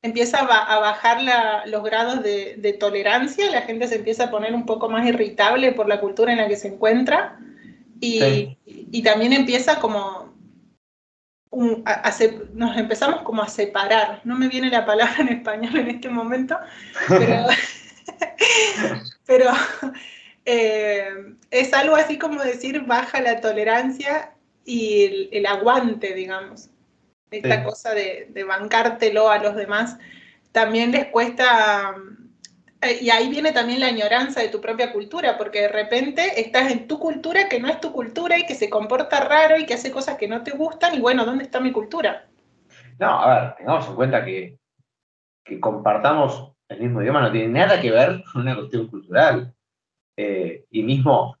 Empieza a, bajar los grados de, tolerancia, la gente se empieza a poner un poco más irritable por la cultura en la que se encuentra y, y también empieza como nos empezamos como a separar. No me viene la palabra en español en este momento, pero, eh, es algo así como decir baja la tolerancia y el, aguante, digamos. Esta cosa de, de bancártelo a los demás también les cuesta y ahí viene también la añoranza de tu propia cultura, porque de repente estás en tu cultura que no es tu cultura y que se comporta raro y que hace cosas que no te gustan y bueno, ¿dónde está mi cultura? No, a ver, tengamos en cuenta que, que compartamos el mismo idioma no tiene nada que ver con una cuestión cultural. Eh, y mismo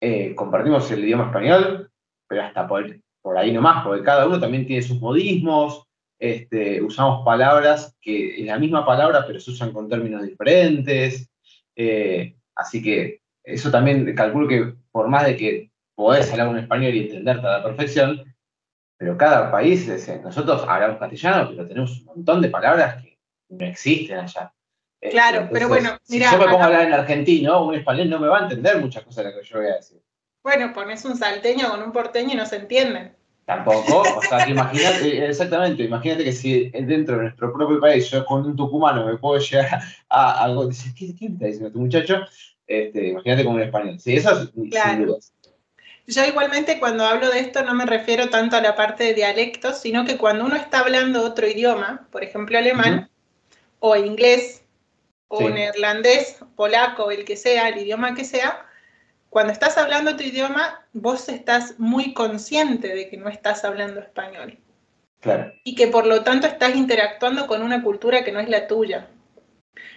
eh, compartimos el idioma español, pero hasta por, por ahí nomás, porque cada uno también tiene sus modismos, este, usamos palabras que es la misma palabra, pero se usan con términos diferentes. Eh, así que eso también calculo que por más de que podés hablar un español y entenderte a la perfección, pero cada país, nosotros hablamos castellano, pero tenemos un montón de palabras que no existen allá. Claro, este, pero bueno, mira. Si yo me pongo a hablar en argentino, un español no me va a entender muchas cosas de las que yo voy a decir. Bueno, pones un salteño con un porteño y no se entienden. Tampoco, o sea, imagínate, exactamente, imagínate que si dentro de nuestro propio país yo con un tucumano me puedo llegar a algo, dices, ¿qué, qué está diciendo este muchacho? Este, imagínate como un español. Sí, eso es claro. Yo igualmente cuando hablo de esto no me refiero tanto a la parte de dialectos, sino que cuando uno está hablando otro idioma, por ejemplo alemán, o inglés, o neerlandés, polaco, el que sea, el idioma que sea, cuando estás hablando tu idioma, vos estás muy consciente de que no estás hablando español. Claro. Y que por lo tanto estás interactuando con una cultura que no es la tuya.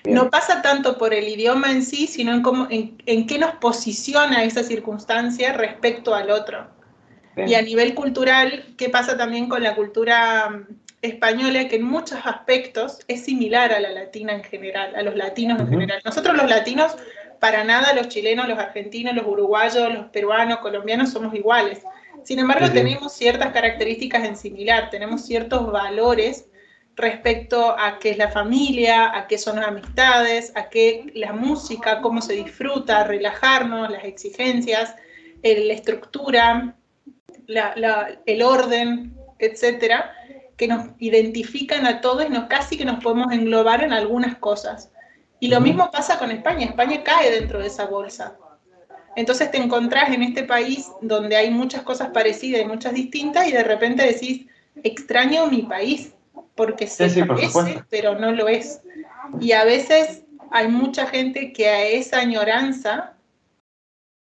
No pasa tanto por el idioma en sí, sino en, cómo, en, qué nos posiciona esa circunstancia respecto al otro. Y a nivel cultural, ¿qué pasa también con la cultura mm, española? Que en muchos aspectos es similar a la latina en general, a los latinos en general. Nosotros los latinos para nada los chilenos, los argentinos, los uruguayos, los peruanos, colombianos somos iguales. Sin embargo, tenemos ciertas características en similar, tenemos ciertos valores respecto a qué es la familia, a qué son las amistades, a qué la música, cómo se disfruta, relajarnos, las exigencias, la estructura, el orden, etcétera, que nos identifican a todos y nos casi que nos podemos englobar en algunas cosas. Y lo mismo pasa con España. España cae dentro de esa bolsa. Entonces te encontrás en este país donde hay muchas cosas parecidas y muchas distintas y de repente decís, extraño mi país, porque se parece, pero no lo es. Y a veces hay mucha gente que a esa añoranza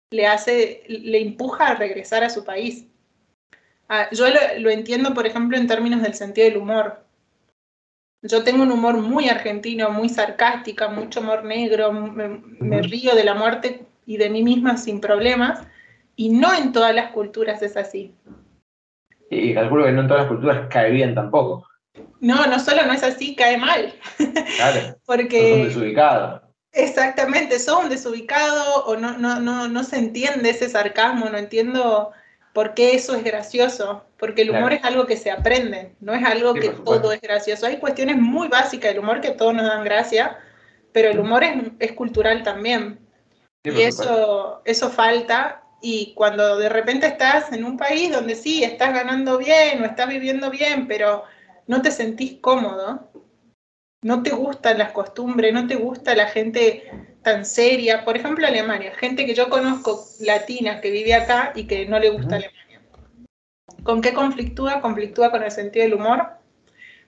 le hace, le empuja a regresar a su país. Ah, yo lo entiendo, por ejemplo, en términos del sentido del humor. Yo tengo un humor muy argentino, muy sarcástica, mucho humor negro, me, río de la muerte y de mí misma sin problemas, y no en todas las culturas es así. Y calculo que no en todas las culturas cae bien tampoco. No, no solo no es así, cae mal. Claro. Porque. Son desubicados. Exactamente, son desubicados o no, no, no, no se entiende ese sarcasmo, no entiendo ¿Por qué eso es gracioso? Porque el humor es algo que se aprende, no es algo que todo es gracioso. Hay cuestiones muy básicas del humor que todos nos dan gracia, pero el humor es, cultural también. y eso, eso falta. Y cuando de repente estás en un país donde sí, estás ganando bien o estás viviendo bien, pero no te sentís cómodo, no te gustan las costumbres, no te gusta la gente tan seria. Por ejemplo, Alemania, gente que yo conozco latina que vive acá y que no le gusta Alemania. ¿Con qué conflictúa? Conflictúa con el sentido del humor,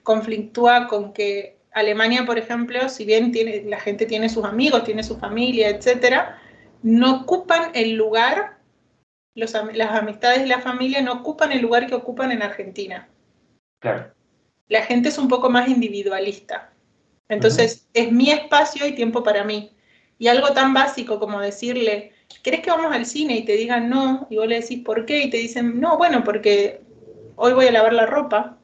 conflictúa con que Alemania, por ejemplo, si bien tiene, la gente tiene sus amigos, tiene su familia, etcétera, no ocupan el lugar, las amistades y la familia no ocupan el lugar que ocupan en Argentina. Claro. La gente es un poco más individualista. Entonces, es mi espacio y tiempo para mí. Y algo tan básico como decirle, ¿querés que vamos al cine? Y te digan no, y vos le decís, ¿por qué? Y te dicen, no, bueno, porque hoy voy a lavar la ropa.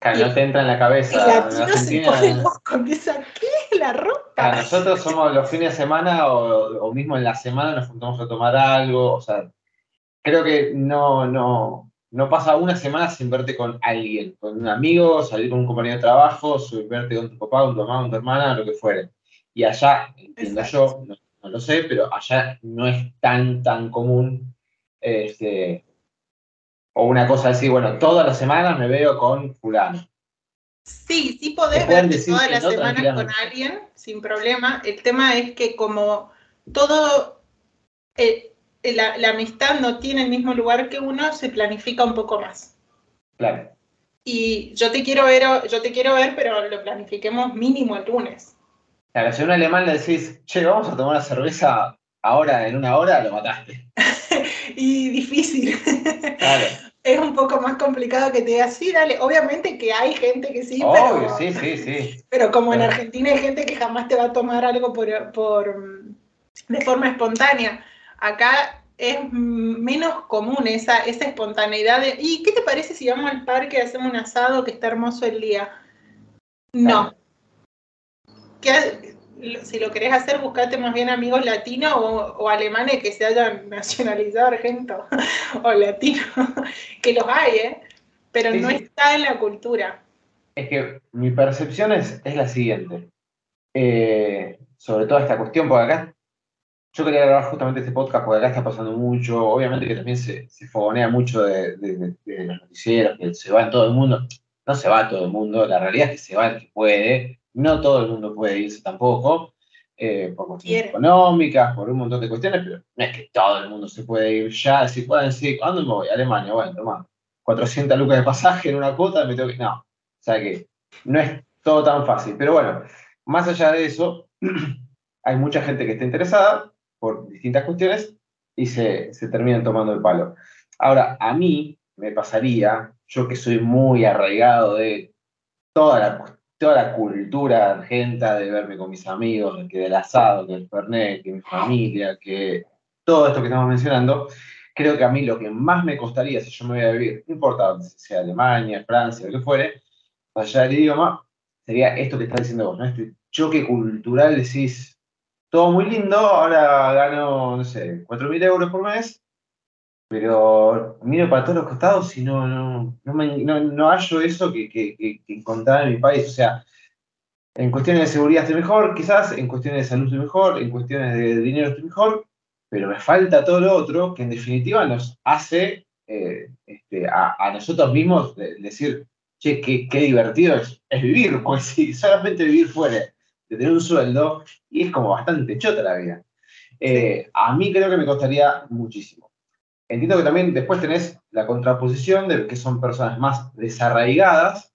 Claro, no te entra en la cabeza. El latino se pone loco, empieza, ¿qué es la ropa? nosotros somos los fines de semana o, o, mismo en la semana nos juntamos a tomar algo, o sea, creo que no, no, no pasa una semana sin verte con alguien, con un amigo, salir con un compañero de trabajo, verte con tu papá, con tu mamá, con tu hermana, lo que fuere. Y allá, entiendo yo, no, lo sé, pero allá no es tan, tan común, este, o una cosa así, bueno, todas las semanas me veo con fulano. Sí, sí podés verte todas las semanas con alguien, sin problema. El tema es que como todo... Eh, la, amistad no tiene el mismo lugar que uno, se planifica un poco más. Claro. Y yo te quiero ver, yo te quiero ver, pero lo planifiquemos mínimo el lunes. Claro, si a un alemán le decís, che, vamos a tomar una cerveza ahora, en una hora, lo mataste. y difícil. Claro. es un poco más complicado que te diga, sí, dale. Obviamente que hay gente que sí, pero, sí, sí, sí. Pero como en Argentina hay gente que jamás te va a tomar algo por, por de forma espontánea acá es menos común esa, esa espontaneidad de, ¿y qué te parece si vamos al parque y hacemos un asado que está hermoso el día? No. Si lo querés hacer, buscate más bien amigos latinos o, alemanes que se hayan nacionalizado argento o latino, que los hay, ¿eh? pero no está en la cultura. Es que mi percepción es, es la siguiente, eh, sobre toda esta cuestión, porque acá yo quería grabar justamente este podcast porque acá está pasando mucho. Obviamente que también se, se fogonea mucho de, los noticieros, que se va en todo el mundo. No se va todo el mundo, la realidad es que se va el que puede. No todo el mundo puede irse tampoco, eh, por cuestiones económicas, por un montón de cuestiones, pero no es que todo el mundo se puede ir ya. Si pueden decir, ¿cuándo me voy? Alemania, bueno, toma, 400 lucas de pasaje en una cuota, me tengo que. No. O sea que no es todo tan fácil. Pero bueno, más allá de eso, hay mucha gente que está interesada por distintas cuestiones y se, se terminan tomando el palo. Ahora, a mí me pasaría, yo que soy muy arraigado de toda la, toda la cultura argenta, de verme con mis amigos, que del asado, que del fernet, que mi familia, que todo esto que estamos mencionando, creo que a mí lo que más me costaría si yo me voy a vivir, no importa si sea Alemania, Francia, lo que fuere, allá del idioma, sería esto que estás diciendo vos, ¿no? Este choque cultural, decís, todo muy lindo, ahora gano, no sé, 4.000 euros por mes, pero miro para todos los costados y no, no, no, no, hallo eso que, que, que, encontraba en mi país. O sea, en cuestiones de seguridad estoy mejor, quizás, en cuestiones de salud estoy mejor, en cuestiones de dinero estoy mejor, pero me falta todo lo otro que en definitiva nos hace eh, este, a, nosotros mismos decir, che, qué, qué divertido es, es, vivir, pues si solamente vivir fuera de tener un sueldo y es como bastante chota la vida. Eh, a mí creo que me costaría muchísimo. Entiendo que también después tenés la contraposición de que son personas más desarraigadas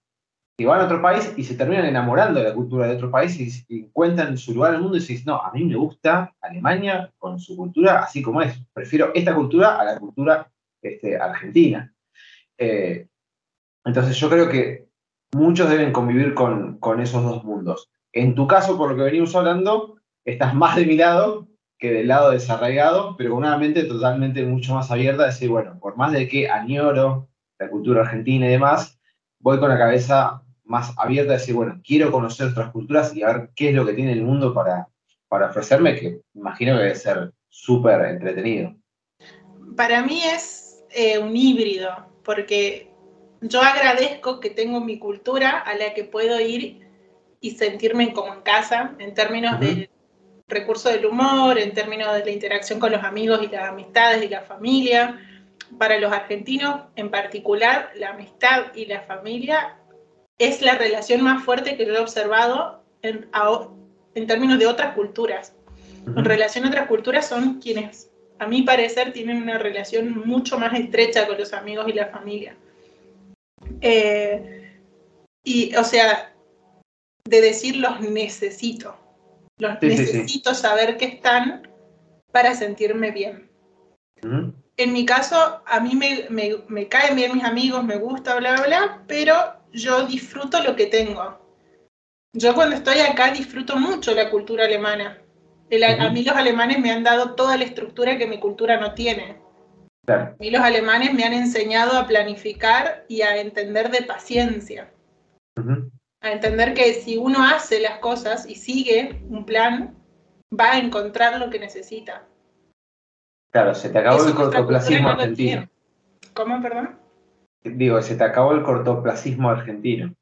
que van a otro país y se terminan enamorando de la cultura de otro país y, encuentran su lugar en el mundo y dicen, no, a mí me gusta Alemania con su cultura así como es. Prefiero esta cultura a la cultura este, argentina. Eh, entonces yo creo que muchos deben convivir con, con esos dos mundos. En tu caso, por lo que venimos hablando, estás más de mi lado que del lado desarraigado, pero con una mente totalmente mucho más abierta, de decir, bueno, por más de que añoro la cultura argentina y demás, voy con la cabeza más abierta de decir, bueno, quiero conocer otras culturas y a ver qué es lo que tiene el mundo para, para ofrecerme, que imagino que debe ser súper entretenido. Para mí es eh, un híbrido, porque yo agradezco que tengo mi cultura a la que puedo ir y sentirme como en casa en términos del recurso del humor, en términos de la interacción con los amigos y las amistades y la familia. Para los argentinos en particular, la amistad y la familia es la relación más fuerte que yo he observado en, en términos de otras culturas. En relación a otras culturas son quienes, a mi parecer, tienen una relación mucho más estrecha con los amigos y la familia. Eh, y, o sea, de decir los necesito. Los necesito saber que están para sentirme bien. En mi caso, a mí me, caen bien mis amigos, me gusta, bla, bla, pero yo disfruto lo que tengo. Yo cuando estoy acá disfruto mucho la cultura alemana. A mí los alemanes me han dado toda la estructura que mi cultura no tiene. A mí los alemanes me han enseñado a planificar y a entender de paciencia. A entender que si uno hace las cosas y sigue un plan, va a encontrar lo que necesita. Claro, se te acabó el cortoplacismo argentino. ¿Cómo, perdón? Digo, se te acabó el cortoplacismo argentino.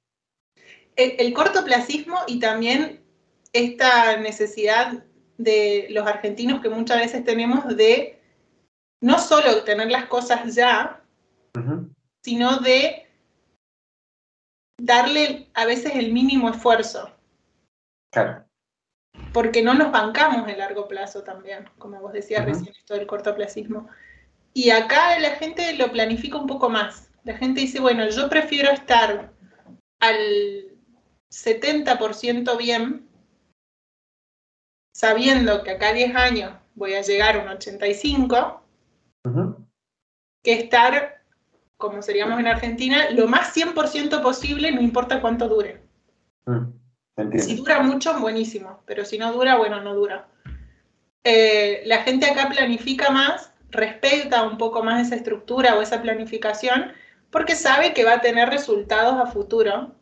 El, cortoplacismo y también esta necesidad de los argentinos que muchas veces tenemos de no solo tener las cosas ya, sino de darle a veces el mínimo esfuerzo. Claro. Porque no nos bancamos el largo plazo también, como vos decías recién, esto del cortoplacismo. Y acá la gente lo planifica un poco más. La gente dice, bueno, yo prefiero estar al 70% bien, sabiendo que acá a 10 años voy a llegar a un 85, que estar, como seríamos en Argentina, lo más 100% posible, no importa cuánto dure. Mm, si dura mucho, buenísimo, pero si no dura, bueno, no dura. Eh, la gente acá planifica más respeta un poco más esa estructura o esa planificación porque sabe que va a tener resultados a futuro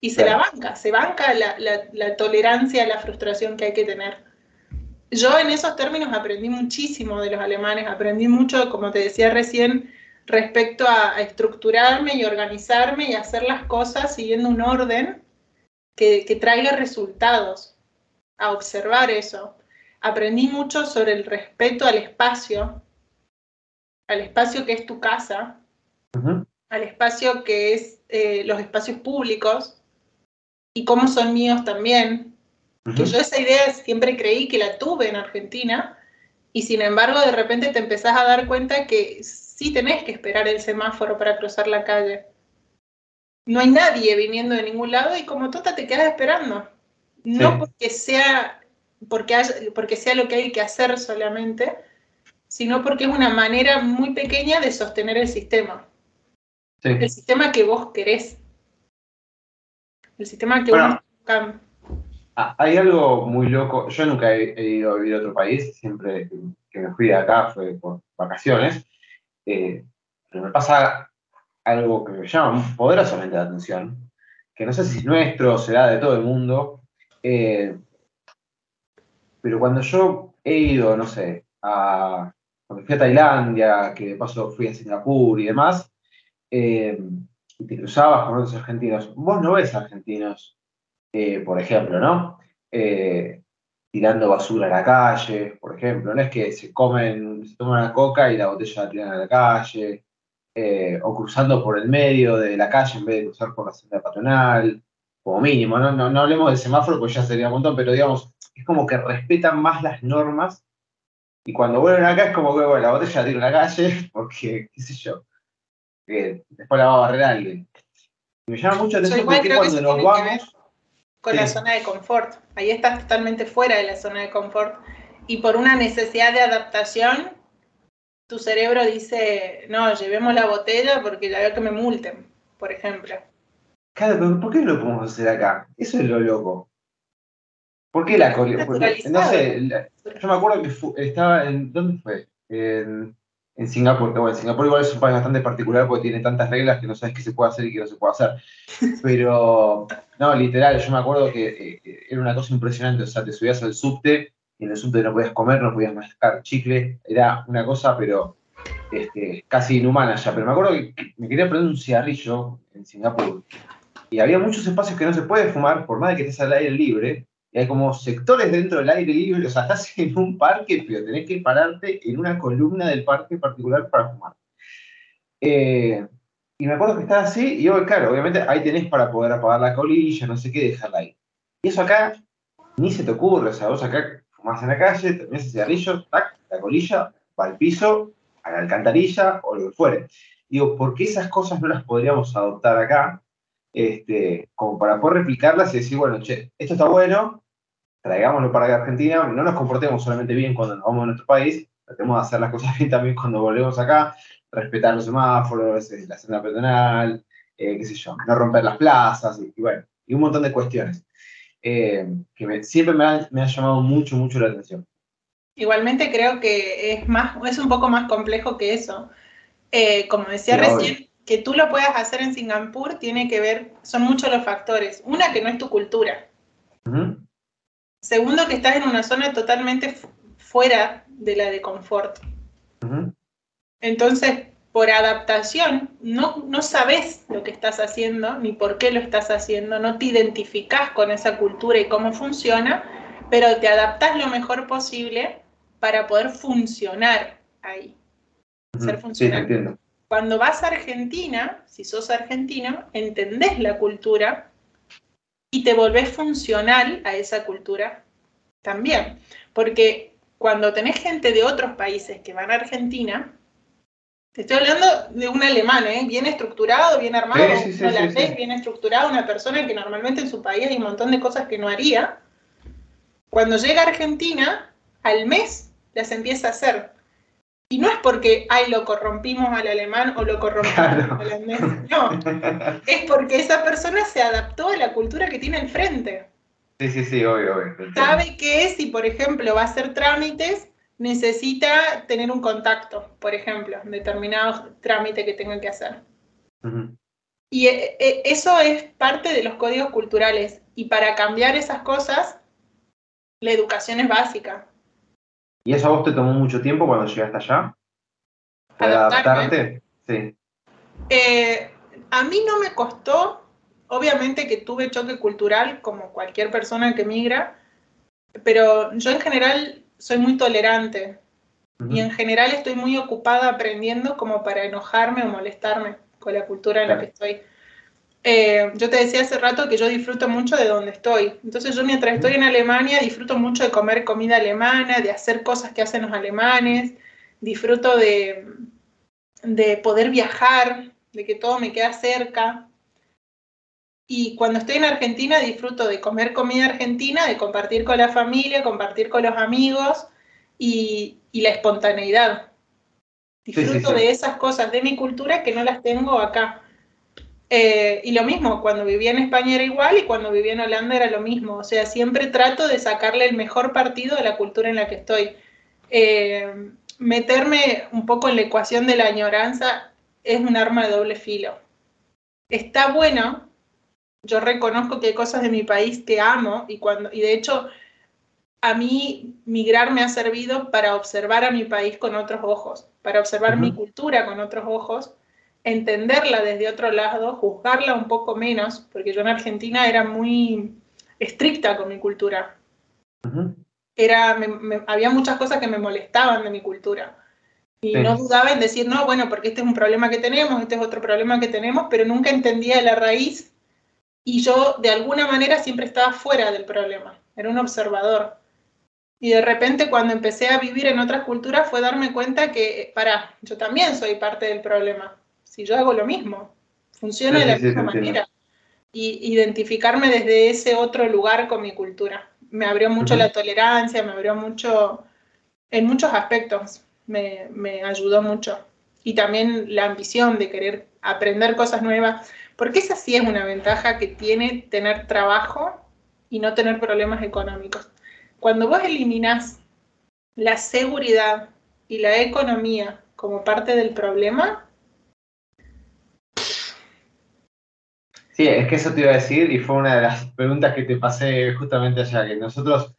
y se la banca, se banca la, tolerancia a la frustración que hay que tener. Yo en esos términos aprendí muchísimo de los alemanes, aprendí mucho, como te decía recién, respecto a, estructurarme y organizarme y hacer las cosas siguiendo un orden que, que traiga resultados, a observar eso. Aprendí mucho sobre el respeto al espacio, al espacio que es tu casa, al espacio que es eh, los espacios públicos y cómo son míos también. Que yo esa idea siempre creí que la tuve en Argentina y sin embargo de repente te empezás a dar cuenta que sí tenés que esperar el semáforo para cruzar la calle. No hay nadie viniendo de ningún lado y como tonta te quedas esperando. No porque sea porque, porque sea lo que hay que hacer solamente, sino porque es una manera muy pequeña de sostener el sistema. El sistema que vos querés. El sistema que vos ah, Hay algo muy loco. Yo nunca he, ido a vivir a otro país. Siempre que me fui de acá fue por vacaciones. Eh, pero me pasa algo que me llama poderosamente la atención. Que no sé si es nuestro o será de todo el mundo. Eh, pero cuando yo he ido, no sé, a, cuando fui a Tailandia, que de paso fui a Singapur y demás, eh, y te cruzabas con otros argentinos, vos no ves argentinos, por ejemplo, ¿no? Tirando basura a la calle, por ejemplo, no es que se comen, se toman una coca y la botella la tiran a la calle, o cruzando por el medio de la calle en vez de cruzar por la senda patronal, como mínimo, ¿no? No, no hablemos del semáforo, pues ya sería un montón, pero digamos, es como que respetan más las normas y cuando vuelven acá es como que, bueno, la botella la tiro en la calle, porque, qué sé yo, después la va a barrer alguien. me llama mucho la atención porque cuando nos vamos... Con la zona de confort. Ahí estás totalmente fuera de la zona de confort. Y por una necesidad de adaptación, tu cerebro dice, no, llevemos la botella porque ya veo que me multen, por ejemplo. Claro, pero ¿por qué lo podemos hacer acá? Eso es lo loco. ¿Por qué la? No sé, yo me acuerdo que estaba en. ¿Dónde fue? En, en Singapur. Bueno, Singapur igual es un país bastante particular porque tiene tantas reglas que no sabes qué se puede hacer y qué no se puede hacer. Pero, no, literal, yo me acuerdo que eh, era una cosa impresionante. O sea, te subías al subte y en el subte no podías comer, no podías mascar chicle. Era una cosa, pero este, casi inhumana ya. Pero me acuerdo que me quería prender un cigarrillo en Singapur. Y había muchos espacios que no se puede fumar, por más de que estés al aire libre hay como sectores dentro del aire libre, o sea, estás en un parque, pero tenés que pararte en una columna del parque particular para fumar. Eh, y me acuerdo que estaba así, y yo, claro, obviamente ahí tenés para poder apagar la colilla, no sé qué, dejarla ahí. Y eso acá ni se te ocurre, o sea, vos acá fumás en la calle, terminás el cigarrillo, tac, la colilla, va al piso, a la alcantarilla o lo que fuere. Digo, ¿por qué esas cosas no las podríamos adoptar acá? Este, como para poder replicarlas y decir, bueno, che, esto está bueno, traigámoslo para Argentina, no nos comportemos solamente bien cuando nos vamos a nuestro país, tratemos de hacer las cosas bien también cuando volvemos acá, respetar los semáforos, eh, la senda peatonal, eh, qué sé yo, no romper las plazas, y, bueno, y un montón de cuestiones eh, que siempre me han, llamado mucho, mucho la atención. Igualmente creo que es, más, es un poco más complejo que eso. como decía recién, que tú lo puedas hacer en Singapur tiene que ver, son muchos los factores. Una, que no es tu cultura. Segundo, que estás en una zona totalmente fuera de la de confort. Entonces, por adaptación, no, no sabes lo que estás haciendo ni por qué lo estás haciendo, no te identificas con esa cultura y cómo funciona, pero te adaptas lo mejor posible para poder funcionar ahí. Ser funcional. Cuando vas a Argentina, si sos argentino, entendés la cultura y te volvés funcional a esa cultura también. Porque cuando tenés gente de otros países que van a Argentina, te estoy hablando de un alemán, ¿eh? bien estructurado, bien armado, un holandés bien estructurado, una persona que normalmente en su país hay un montón de cosas que no haría. Cuando llega a Argentina, al mes las empieza a hacer. Y no es porque, ay, lo corrompimos al alemán o lo corrompimos al holandés. No, es porque esa persona se adaptó a la cultura que tiene enfrente. Sí, sí, sí, obvio, obvio. Sabe que si, por ejemplo, va a hacer trámites, necesita tener un contacto, por ejemplo, determinado trámite que tenga que hacer. Y eh, eh, eso es parte de los códigos culturales. Y para cambiar esas cosas, la educación es básica. ¿Y eso a vos te tomó mucho tiempo cuando llegaste allá? ¿Para adaptarte? Sí. Eh, a mí no me costó, obviamente que tuve choque cultural como cualquier persona que migra, pero yo en general soy muy tolerante y en general estoy muy ocupada aprendiendo como para enojarme o molestarme con la cultura en la que estoy. Eh, yo te decía hace rato que yo disfruto mucho de donde estoy. Entonces yo mientras estoy en Alemania disfruto mucho de comer comida alemana, de hacer cosas que hacen los alemanes, disfruto de, de poder viajar, de que todo me queda cerca. Y cuando estoy en Argentina disfruto de comer comida argentina, de compartir con la familia, compartir con los amigos y, la espontaneidad. Disfruto de esas cosas de mi cultura que no las tengo acá. Eh, y lo mismo, cuando vivía en España era igual y cuando vivía en Holanda era lo mismo. O sea, siempre trato de sacarle el mejor partido de la cultura en la que estoy. Eh, meterme un poco en la ecuación de la añoranza es un arma de doble filo. Está bueno, yo reconozco que hay cosas de mi país que amo y, cuando, y de hecho a mí migrar me ha servido para observar a mi país con otros ojos, para observar mi cultura con otros ojos entenderla desde otro lado, juzgarla un poco menos, porque yo en Argentina era muy estricta con mi cultura. era, había muchas cosas que me molestaban de mi cultura. Y no dudaba en decir, no, bueno, porque este es un problema que tenemos, este es otro problema que tenemos, pero nunca entendía la raíz. Y yo, de alguna manera, siempre estaba fuera del problema. Era un observador. Y de repente, cuando empecé a vivir en otras culturas, fue darme cuenta que, para, yo también soy parte del problema si yo hago lo mismo, funciona de la misma manera. Y identificarme desde ese otro lugar con mi cultura. Me abrió mucho la tolerancia, me abrió mucho, en muchos aspectos, me, me ayudó mucho. Y también la ambición de querer aprender cosas nuevas, porque esa sí es una ventaja que tiene tener trabajo y no tener problemas económicos. Cuando vos eliminás la seguridad y la economía como parte del problema, Sí, es que eso te iba a decir y fue una de las preguntas que te pasé justamente allá, que nosotros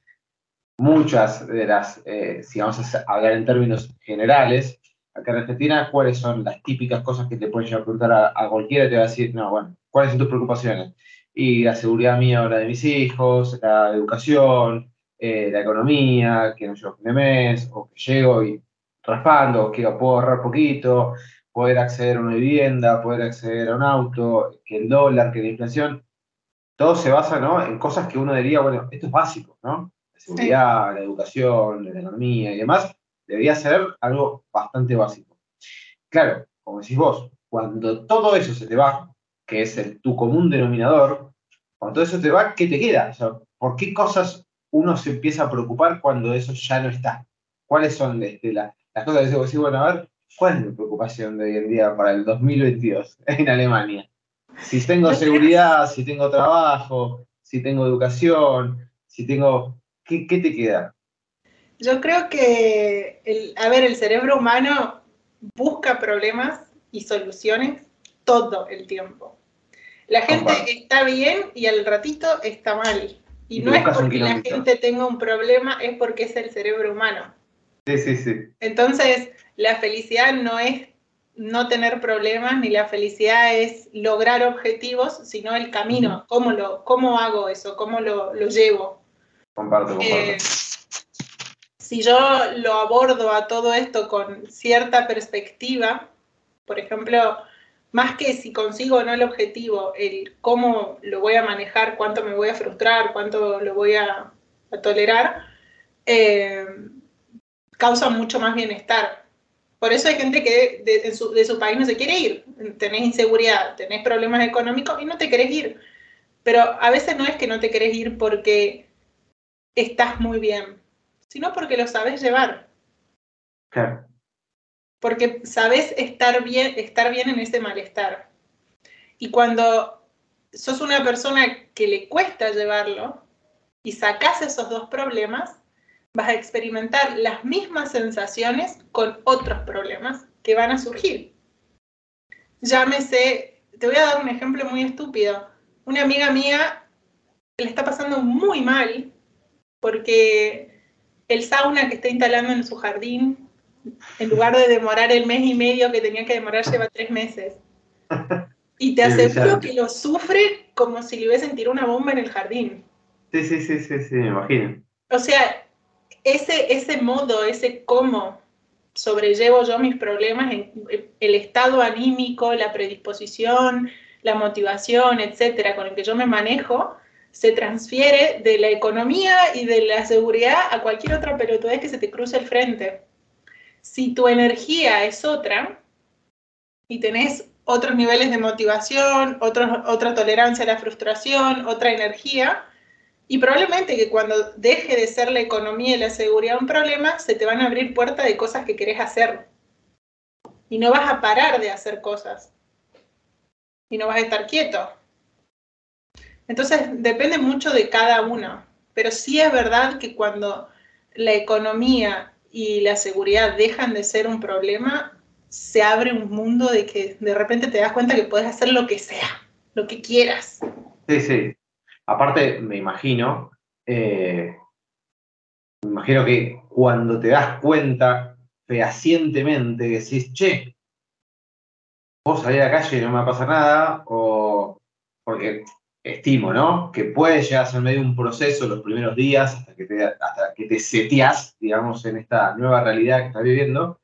muchas de las, eh, si vamos a hablar en términos generales, acá en Argentina, ¿cuáles son las típicas cosas que te pueden llevar a preguntar a, cualquiera? Te va a decir, no, bueno, ¿cuáles son tus preocupaciones? Y la seguridad mía o la de mis hijos, la educación, eh, la economía, que no llego a fin de mes, o que llego y raspando, que puedo ahorrar poquito, poder acceder a una vivienda, poder acceder a un auto, que el dólar, que la inflación, todo se basa en cosas que uno diría, bueno, esto es básico, ¿no? La seguridad, la educación, la economía y demás, debería ser algo bastante básico. Claro, como decís vos, cuando todo eso se te va, que es el, tu común denominador, cuando todo eso te va, ¿qué te queda? ¿Por qué cosas uno se empieza a preocupar cuando eso ya no está? ¿Cuáles son este, las cosas que decís, bueno, a ver, ¿Cuál es mi preocupación de hoy en día para el 2022 en Alemania? Si tengo seguridad, si tengo trabajo, si tengo educación, si tengo... ¿Qué, te queda? Yo creo que, el, a ver, el cerebro humano busca problemas y soluciones todo el tiempo. La gente está bien y al ratito está mal. Y, no es porque la gente tenga un problema, es porque es el cerebro humano. Sí, sí, sí. Entonces, la felicidad no es no tener problemas, ni la felicidad es lograr objetivos, sino el camino, cómo, lo, cómo hago eso, cómo lo, llevo. Comparto, comparto. Eh, si yo lo abordo a todo esto con cierta perspectiva, por ejemplo, más que si consigo o no el objetivo, el cómo lo voy a manejar, cuánto me voy a frustrar, cuánto lo voy a, tolerar, eh, causa mucho más bienestar. Por eso hay gente que de, su, de, su, país no se quiere ir. Tenés inseguridad, tenés problemas económicos y no te querés ir. Pero a veces no es que no te querés ir porque estás muy bien, sino porque lo sabes llevar. Claro. Porque sabes estar bien, estar bien en ese malestar. Y cuando sos una persona que le cuesta llevarlo y sacas esos dos problemas, vas a experimentar las mismas sensaciones con otros problemas que van a surgir. Llámese, te voy a dar un ejemplo muy estúpido. Una amiga mía le está pasando muy mal porque el sauna que está instalando en su jardín, en lugar de demorar el mes y medio que tenía que demorar, lleva tres meses. Y te aseguro que lo sufre como si le hubiesen tirado una bomba en el jardín. Sí, sí, sí, sí, sí, me imagino. O sea, ese, ese modo, ese cómo sobrellevo yo mis problemas, el estado anímico, la predisposición, la motivación, etcétera, con el que yo me manejo, se transfiere de la economía y de la seguridad a cualquier otra pelotudez que se te cruce el frente. Si tu energía es otra y tenés otros niveles de motivación, otra tolerancia a la frustración, otra energía, y probablemente que cuando deje de ser la economía y la seguridad un problema, se te van a abrir puertas de cosas que querés hacer. Y no vas a parar de hacer cosas. Y no vas a estar quieto. Entonces, depende mucho de cada uno. Pero sí es verdad que cuando la economía y la seguridad dejan de ser un problema, se abre un mundo de que de repente te das cuenta que puedes hacer lo que sea, lo que quieras. Sí, sí. Aparte, me imagino, eh, me imagino que cuando te das cuenta fehacientemente, decís, che, vos salir a la calle y no me va a pasar nada, o porque estimo, ¿no? Que puede llegar a ser medio un proceso los primeros días hasta que te, hasta que te seteás, digamos, en esta nueva realidad que estás viviendo.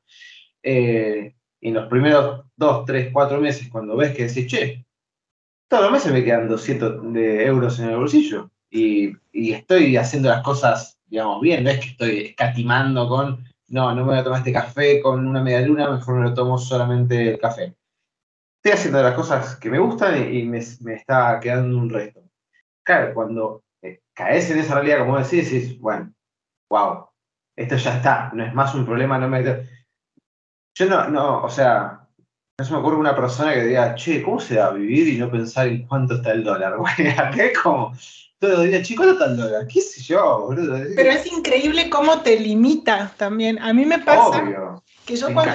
Eh, en los primeros dos, tres, cuatro meses, cuando ves que decís, che, todos los meses me quedan 200 de euros en el bolsillo y, estoy haciendo las cosas, digamos, bien, no es que estoy escatimando con, no, no me voy a tomar este café con una media luna, mejor me lo tomo solamente el café. Estoy haciendo las cosas que me gustan y, me, está quedando un resto. Claro, cuando eh, caes en esa realidad, como decís, decís, bueno, wow, esto ya está, no es más un problema, no me... Yo no, no, o sea, no se me ocurre una persona que diga, che, ¿cómo se va a vivir y no pensar en cuánto está el dólar? Güey, acá es como, todo el día, che, ¿cuánto está el dólar? ¿Qué sé yo, boludo? Pero es increíble cómo te limita también. A mí me pasa que yo cuando,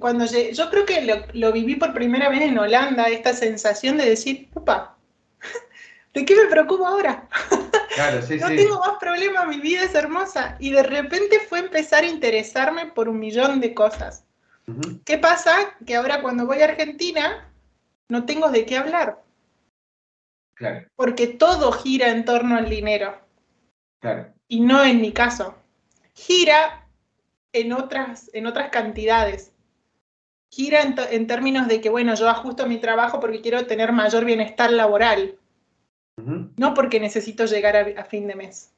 cuando yo creo que lo, lo, viví por primera vez en Holanda, esta sensación de decir, opa, ¿de qué me preocupo ahora? Claro, sí, no tengo más problemas, mi vida es hermosa. Y de repente fue empezar a interesarme por un millón de cosas. ¿Qué pasa? Que ahora cuando voy a Argentina no tengo de qué hablar. Claro. Porque todo gira en torno al dinero. Claro. Y no en mi caso. Gira en otras, en otras cantidades. Gira en, términos de que, bueno, yo ajusto mi trabajo porque quiero tener mayor bienestar laboral. No porque necesito llegar a, fin de mes.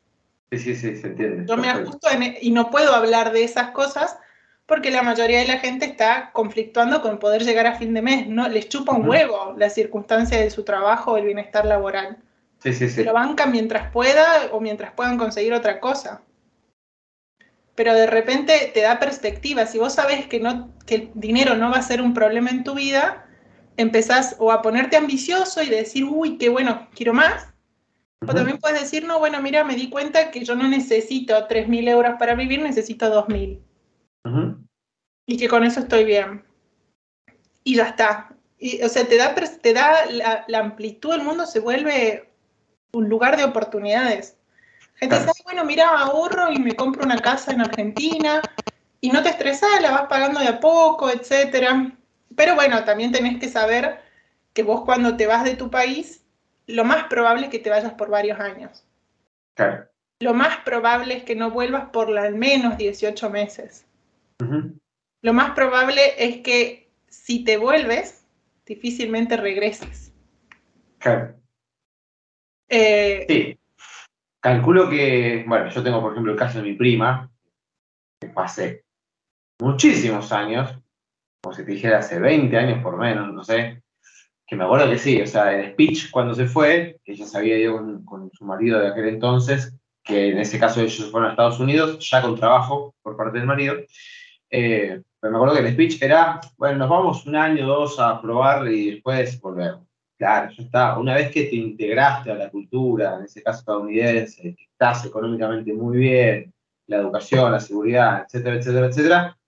Sí, sí, sí, se entiende. Yo me ajusto y no puedo hablar de esas cosas porque la mayoría de la gente está conflictuando con poder llegar a fin de mes, no les chupa un huevo la circunstancia de su trabajo o el bienestar laboral. Sí, sí, sí. Lo bancan mientras pueda o mientras puedan conseguir otra cosa. Pero de repente te da perspectiva. Si vos sabes que, no, que el dinero no va a ser un problema en tu vida, empezás o a ponerte ambicioso y decir, uy, qué bueno, quiero más. O también puedes decir, no, bueno, mira, me di cuenta que yo no necesito 3.000 euros para vivir, necesito 2.000. Y que con eso estoy bien. Y ya está. Y, o sea, te da, te da la, amplitud, el mundo se vuelve un lugar de oportunidades. Gente dice, bueno, mira, ahorro y me compro una casa en Argentina y no te estresas, la vas pagando de a poco, etcétera. Pero bueno, también tenés que saber que vos cuando te vas de tu país, lo más probable es que te vayas por varios años. Claro. Lo más probable es que no vuelvas por al menos 18 meses. Lo más probable es que si te vuelves, difícilmente regreses. Claro. Eh, sí. Calculo que, bueno, yo tengo por ejemplo el caso de mi prima, que pasé muchísimos años, como si te dijera hace 20 años por menos, no sé, que me acuerdo que sí, o sea, el speech cuando se fue, que ella se había ido con, su marido de aquel entonces, que en ese caso ellos fueron a Estados Unidos, ya con trabajo por parte del marido, eh, pero me acuerdo que el speech era, bueno, nos vamos un año o dos a probar y después volvemos. Claro, ya está. Una vez que te integraste a la cultura, en ese caso estadounidense, que estás económicamente muy bien, la educación, la seguridad, etcétera, etcétera, etcétera,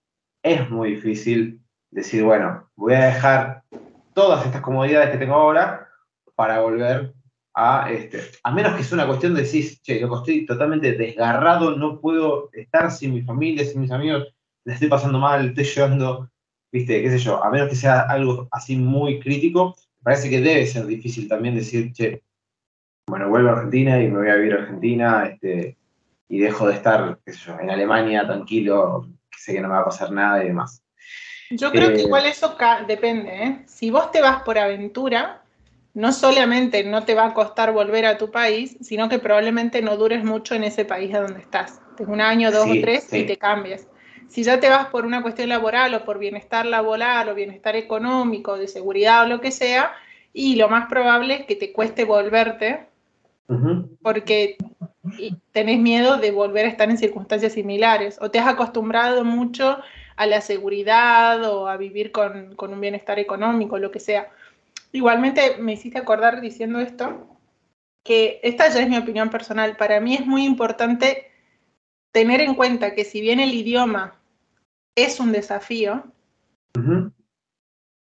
es muy difícil decir, bueno, voy a dejar todas estas comodidades que tengo ahora para volver a, este, a menos que sea una cuestión de decir, che, loco, estoy totalmente desgarrado, no puedo estar sin mi familia, sin mis amigos, le estoy pasando mal, estoy llorando, viste, qué sé yo, a menos que sea algo así muy crítico, parece que debe ser difícil también decir, che, bueno, vuelvo a Argentina y me voy a vivir a Argentina, este, y dejo de estar, qué sé yo, en Alemania tranquilo, que sé que no me va a pasar nada y demás. Yo creo que eh, igual eso depende, ¿eh? Si vos te vas por aventura, no solamente no te va a costar volver a tu país, sino que probablemente no dures mucho en ese país a donde estás. Un año, dos o tres y te cambies. Si ya te vas por una cuestión laboral o por bienestar laboral o bienestar económico, de seguridad o lo que sea, y lo más probable es que te cueste volverte, porque tenés miedo de volver a estar en circunstancias similares, o te has acostumbrado mucho a la seguridad o a vivir con, con un bienestar económico, lo que sea. Igualmente me hiciste acordar diciendo esto, que esta ya es mi opinión personal, para mí es muy importante tener en cuenta que si bien el idioma es un desafío,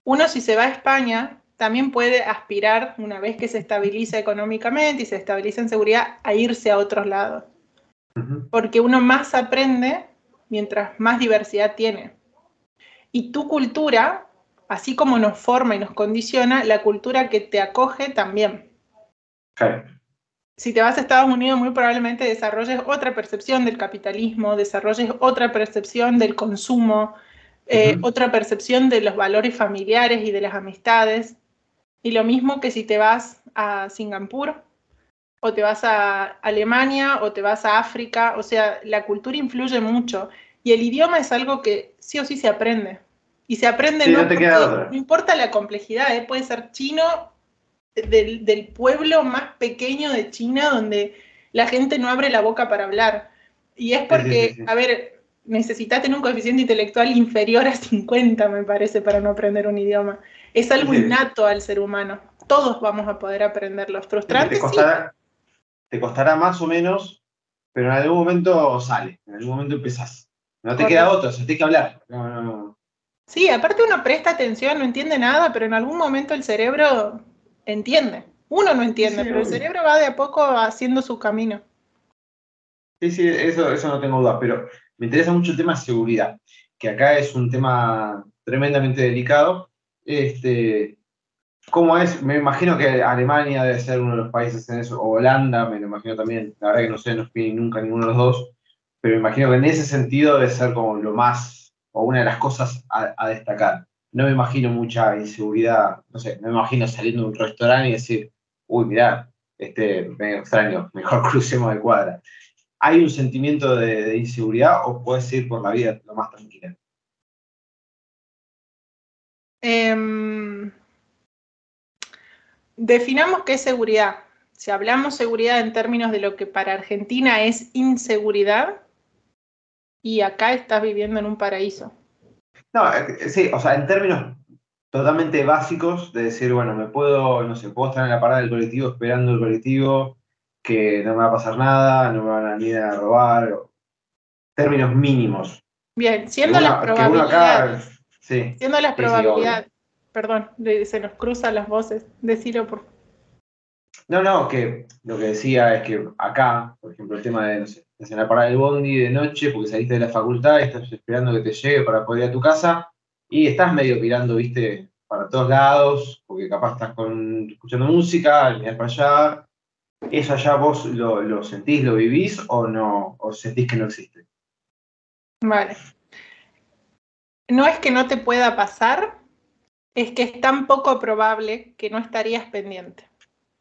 uno si se va a España también puede aspirar, una vez que se estabiliza económicamente y se estabiliza en seguridad, a irse a otros lados. Porque uno más aprende mientras más diversidad tiene. Y tu cultura, así como nos forma y nos condiciona, la cultura que te acoge también si te vas a Estados Unidos, muy probablemente desarrolles otra percepción del capitalismo, desarrolles otra percepción del consumo, eh, otra percepción de los valores familiares y de las amistades. Y lo mismo que si te vas a Singapur, o te vas a Alemania, o te vas a África. O sea, la cultura influye mucho. Y el idioma es algo que sí o sí se aprende. Y se aprende no, no, importa la complejidad, ¿eh? puede ser chino del, pueblo más pequeño de China donde la gente no abre la boca para hablar. Y es porque, a ver, necesitas tener un coeficiente intelectual inferior a 50, me parece, para no aprender un idioma. Es algo innato al ser humano. Todos vamos a poder aprenderlo. Frustrante. Te costará, te costará más o menos, pero en algún momento sale, en algún momento empezás. No te queda otro, se tiene que hablar. Sí, aparte uno presta atención, no entiende nada, pero en algún momento el cerebro entiende. Uno no entiende, pero el cerebro va de a poco haciendo su camino. Sí, sí, eso, eso no tengo duda, pero me interesa mucho el tema de seguridad, que acá es un tema tremendamente delicado. Este, ¿Cómo es? Me imagino que Alemania debe ser uno de los países en eso, o Holanda, me lo imagino también, la verdad que no sé, no fui nunca ninguno de los dos, pero me imagino que en ese sentido debe ser como lo más, o una de las cosas a destacar no me imagino mucha inseguridad, no sé, no me imagino saliendo de un restaurante y decir, uy, mirá, este, medio extraño, mejor crucemos de cuadra. ¿Hay un sentimiento de, inseguridad o puedes ir por la vida lo más tranquila? Em, definamos qué es seguridad. Si hablamos seguridad en términos de lo que para Argentina es inseguridad, y acá estás viviendo en un paraíso. No, eh, sí, o sea, en términos totalmente básicos de decir, bueno, me puedo, no sé, puedo estar en la parada del colectivo esperando el colectivo, que no me va a pasar nada, no me van a ni a robar, términos mínimos. Bien, siendo las probabilidades. siendo las probabilidades. Perdón, se nos cruzan las voces. Decilo por No, no, que lo que decía es que acá, por ejemplo, el tema de, no sé, en la parada del bondi de noche porque saliste de la facultad y estás esperando que te llegue para poder ir a tu casa y estás medio mirando, viste, para todos lados, porque capaz estás con, escuchando música, miras para allá. ¿Eso allá vos lo, lo sentís, lo vivís o no? ¿O sentís que no existe? Vale. No es que no te pueda pasar, es que es tan poco probable que no estarías pendiente.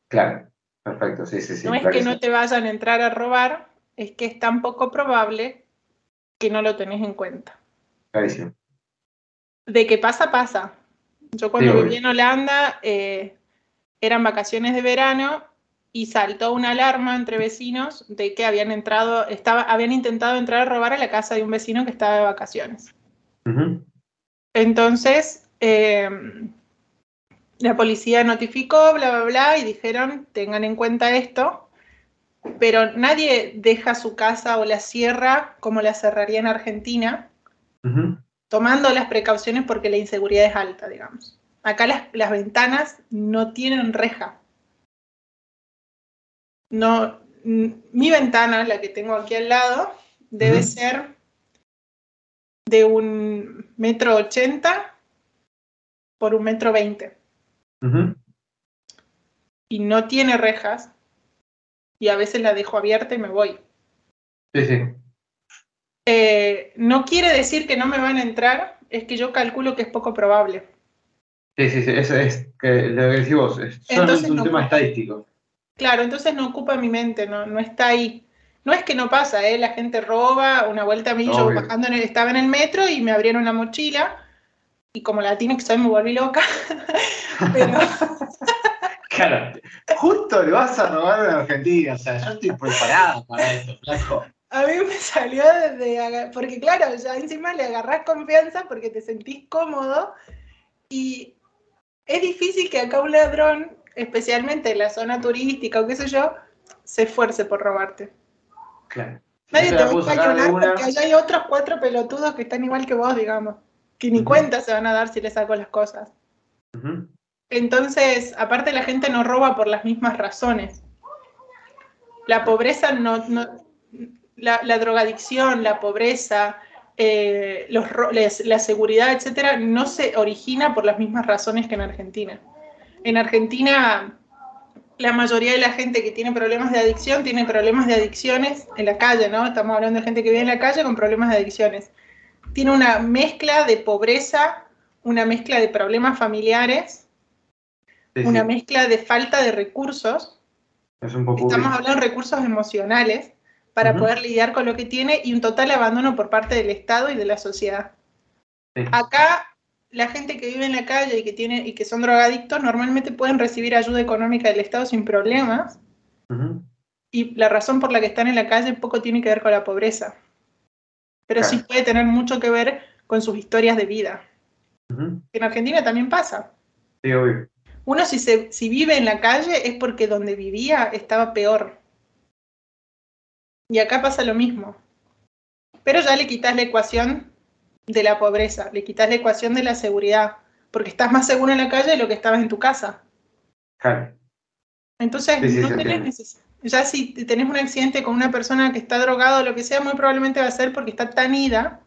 Claro, perfecto, sí, sí, sí. No es que no te vayan a entrar a robar, es que es tan poco probable que no lo tenés en cuenta. Clarísimo. De que pasa, pasa. Yo cuando viví en Holanda, eh, eran vacaciones de verano y saltó una alarma entre vecinos de que habían entrado, estaba, habían intentado entrar a robar a la casa de un vecino que estaba de vacaciones. Entonces, em, la policía notificó, bla, bla, bla, y dijeron, tengan en cuenta esto, pero nadie deja su casa o la cierra como la cerraría en Argentina, tomando las precauciones porque la inseguridad es alta, digamos. Acá las, ventanas no tienen reja. No, mi ventana, la que tengo aquí al lado, debe ser de un metro ochenta por un metro veinte. Y no tiene rejas. Y a veces la dejo abierta y me voy. Sí, sí. Eh, no quiere decir que no me van a entrar, es que yo calculo que es poco probable. Sí, sí, sí, eso es que lo que decís vos, es un tema estadístico. Claro, entonces no ocupa mi mente, no, no está ahí. No es que no pasa, ¿eh? la gente roba, una vuelta a mí, yo bajando en el, estaba en el metro y me abrieron una mochila y como latino que soy me volví loca. Pero... claro, justo le vas a robar en Argentina, o sea, yo estoy preparado para eso, flaco a mí me salió desde, porque claro, ya encima le agarrás confianza porque te sentís cómodo y es difícil que acá un ladrón, especialmente en la zona turística o qué sé yo, se esfuerce por robarte. Claro. Nadie te va a ayudar porque allá hay otros cuatro pelotudos que están igual que vos, digamos, que ni cuenta se van a dar si le saco las cosas. Entonces, aparte la gente no roba por las mismas razones. La pobreza no, la, drogadicción, la pobreza, eh, los, la seguridad, etcétera, no se origina por las mismas razones que en Argentina. En Argentina, la mayoría de la gente que tiene problemas de adicción tiene problemas de adicciones en la calle, ¿no? Estamos hablando de gente que vive en la calle con problemas de adicciones. Tiene una mezcla de pobreza, una mezcla de problemas familiares, una mezcla de falta de recursos. Estamos hablando de recursos emocionales para poder lidiar con lo que tiene y un total abandono por parte del Estado y de la sociedad. Acá la gente que vive en la calle y que tiene y que son drogadictos normalmente pueden recibir ayuda económica del Estado sin problemas. Y la razón por la que están en la calle poco tiene que ver con la pobreza. Pero sí puede tener mucho que ver con sus historias de vida. En Argentina también pasa. Sí, obvio. Uno si, se, si vive en la calle es porque donde vivía estaba peor. Y acá pasa lo mismo. Pero ya le quitas la ecuación de la pobreza, le quitas la ecuación de la seguridad, porque estás más seguro en la calle de lo que estabas en tu casa. Claro. Entonces, no tenés Ya si tenés un accidente con una persona que está drogada o lo que sea, muy probablemente va a ser porque está tan ida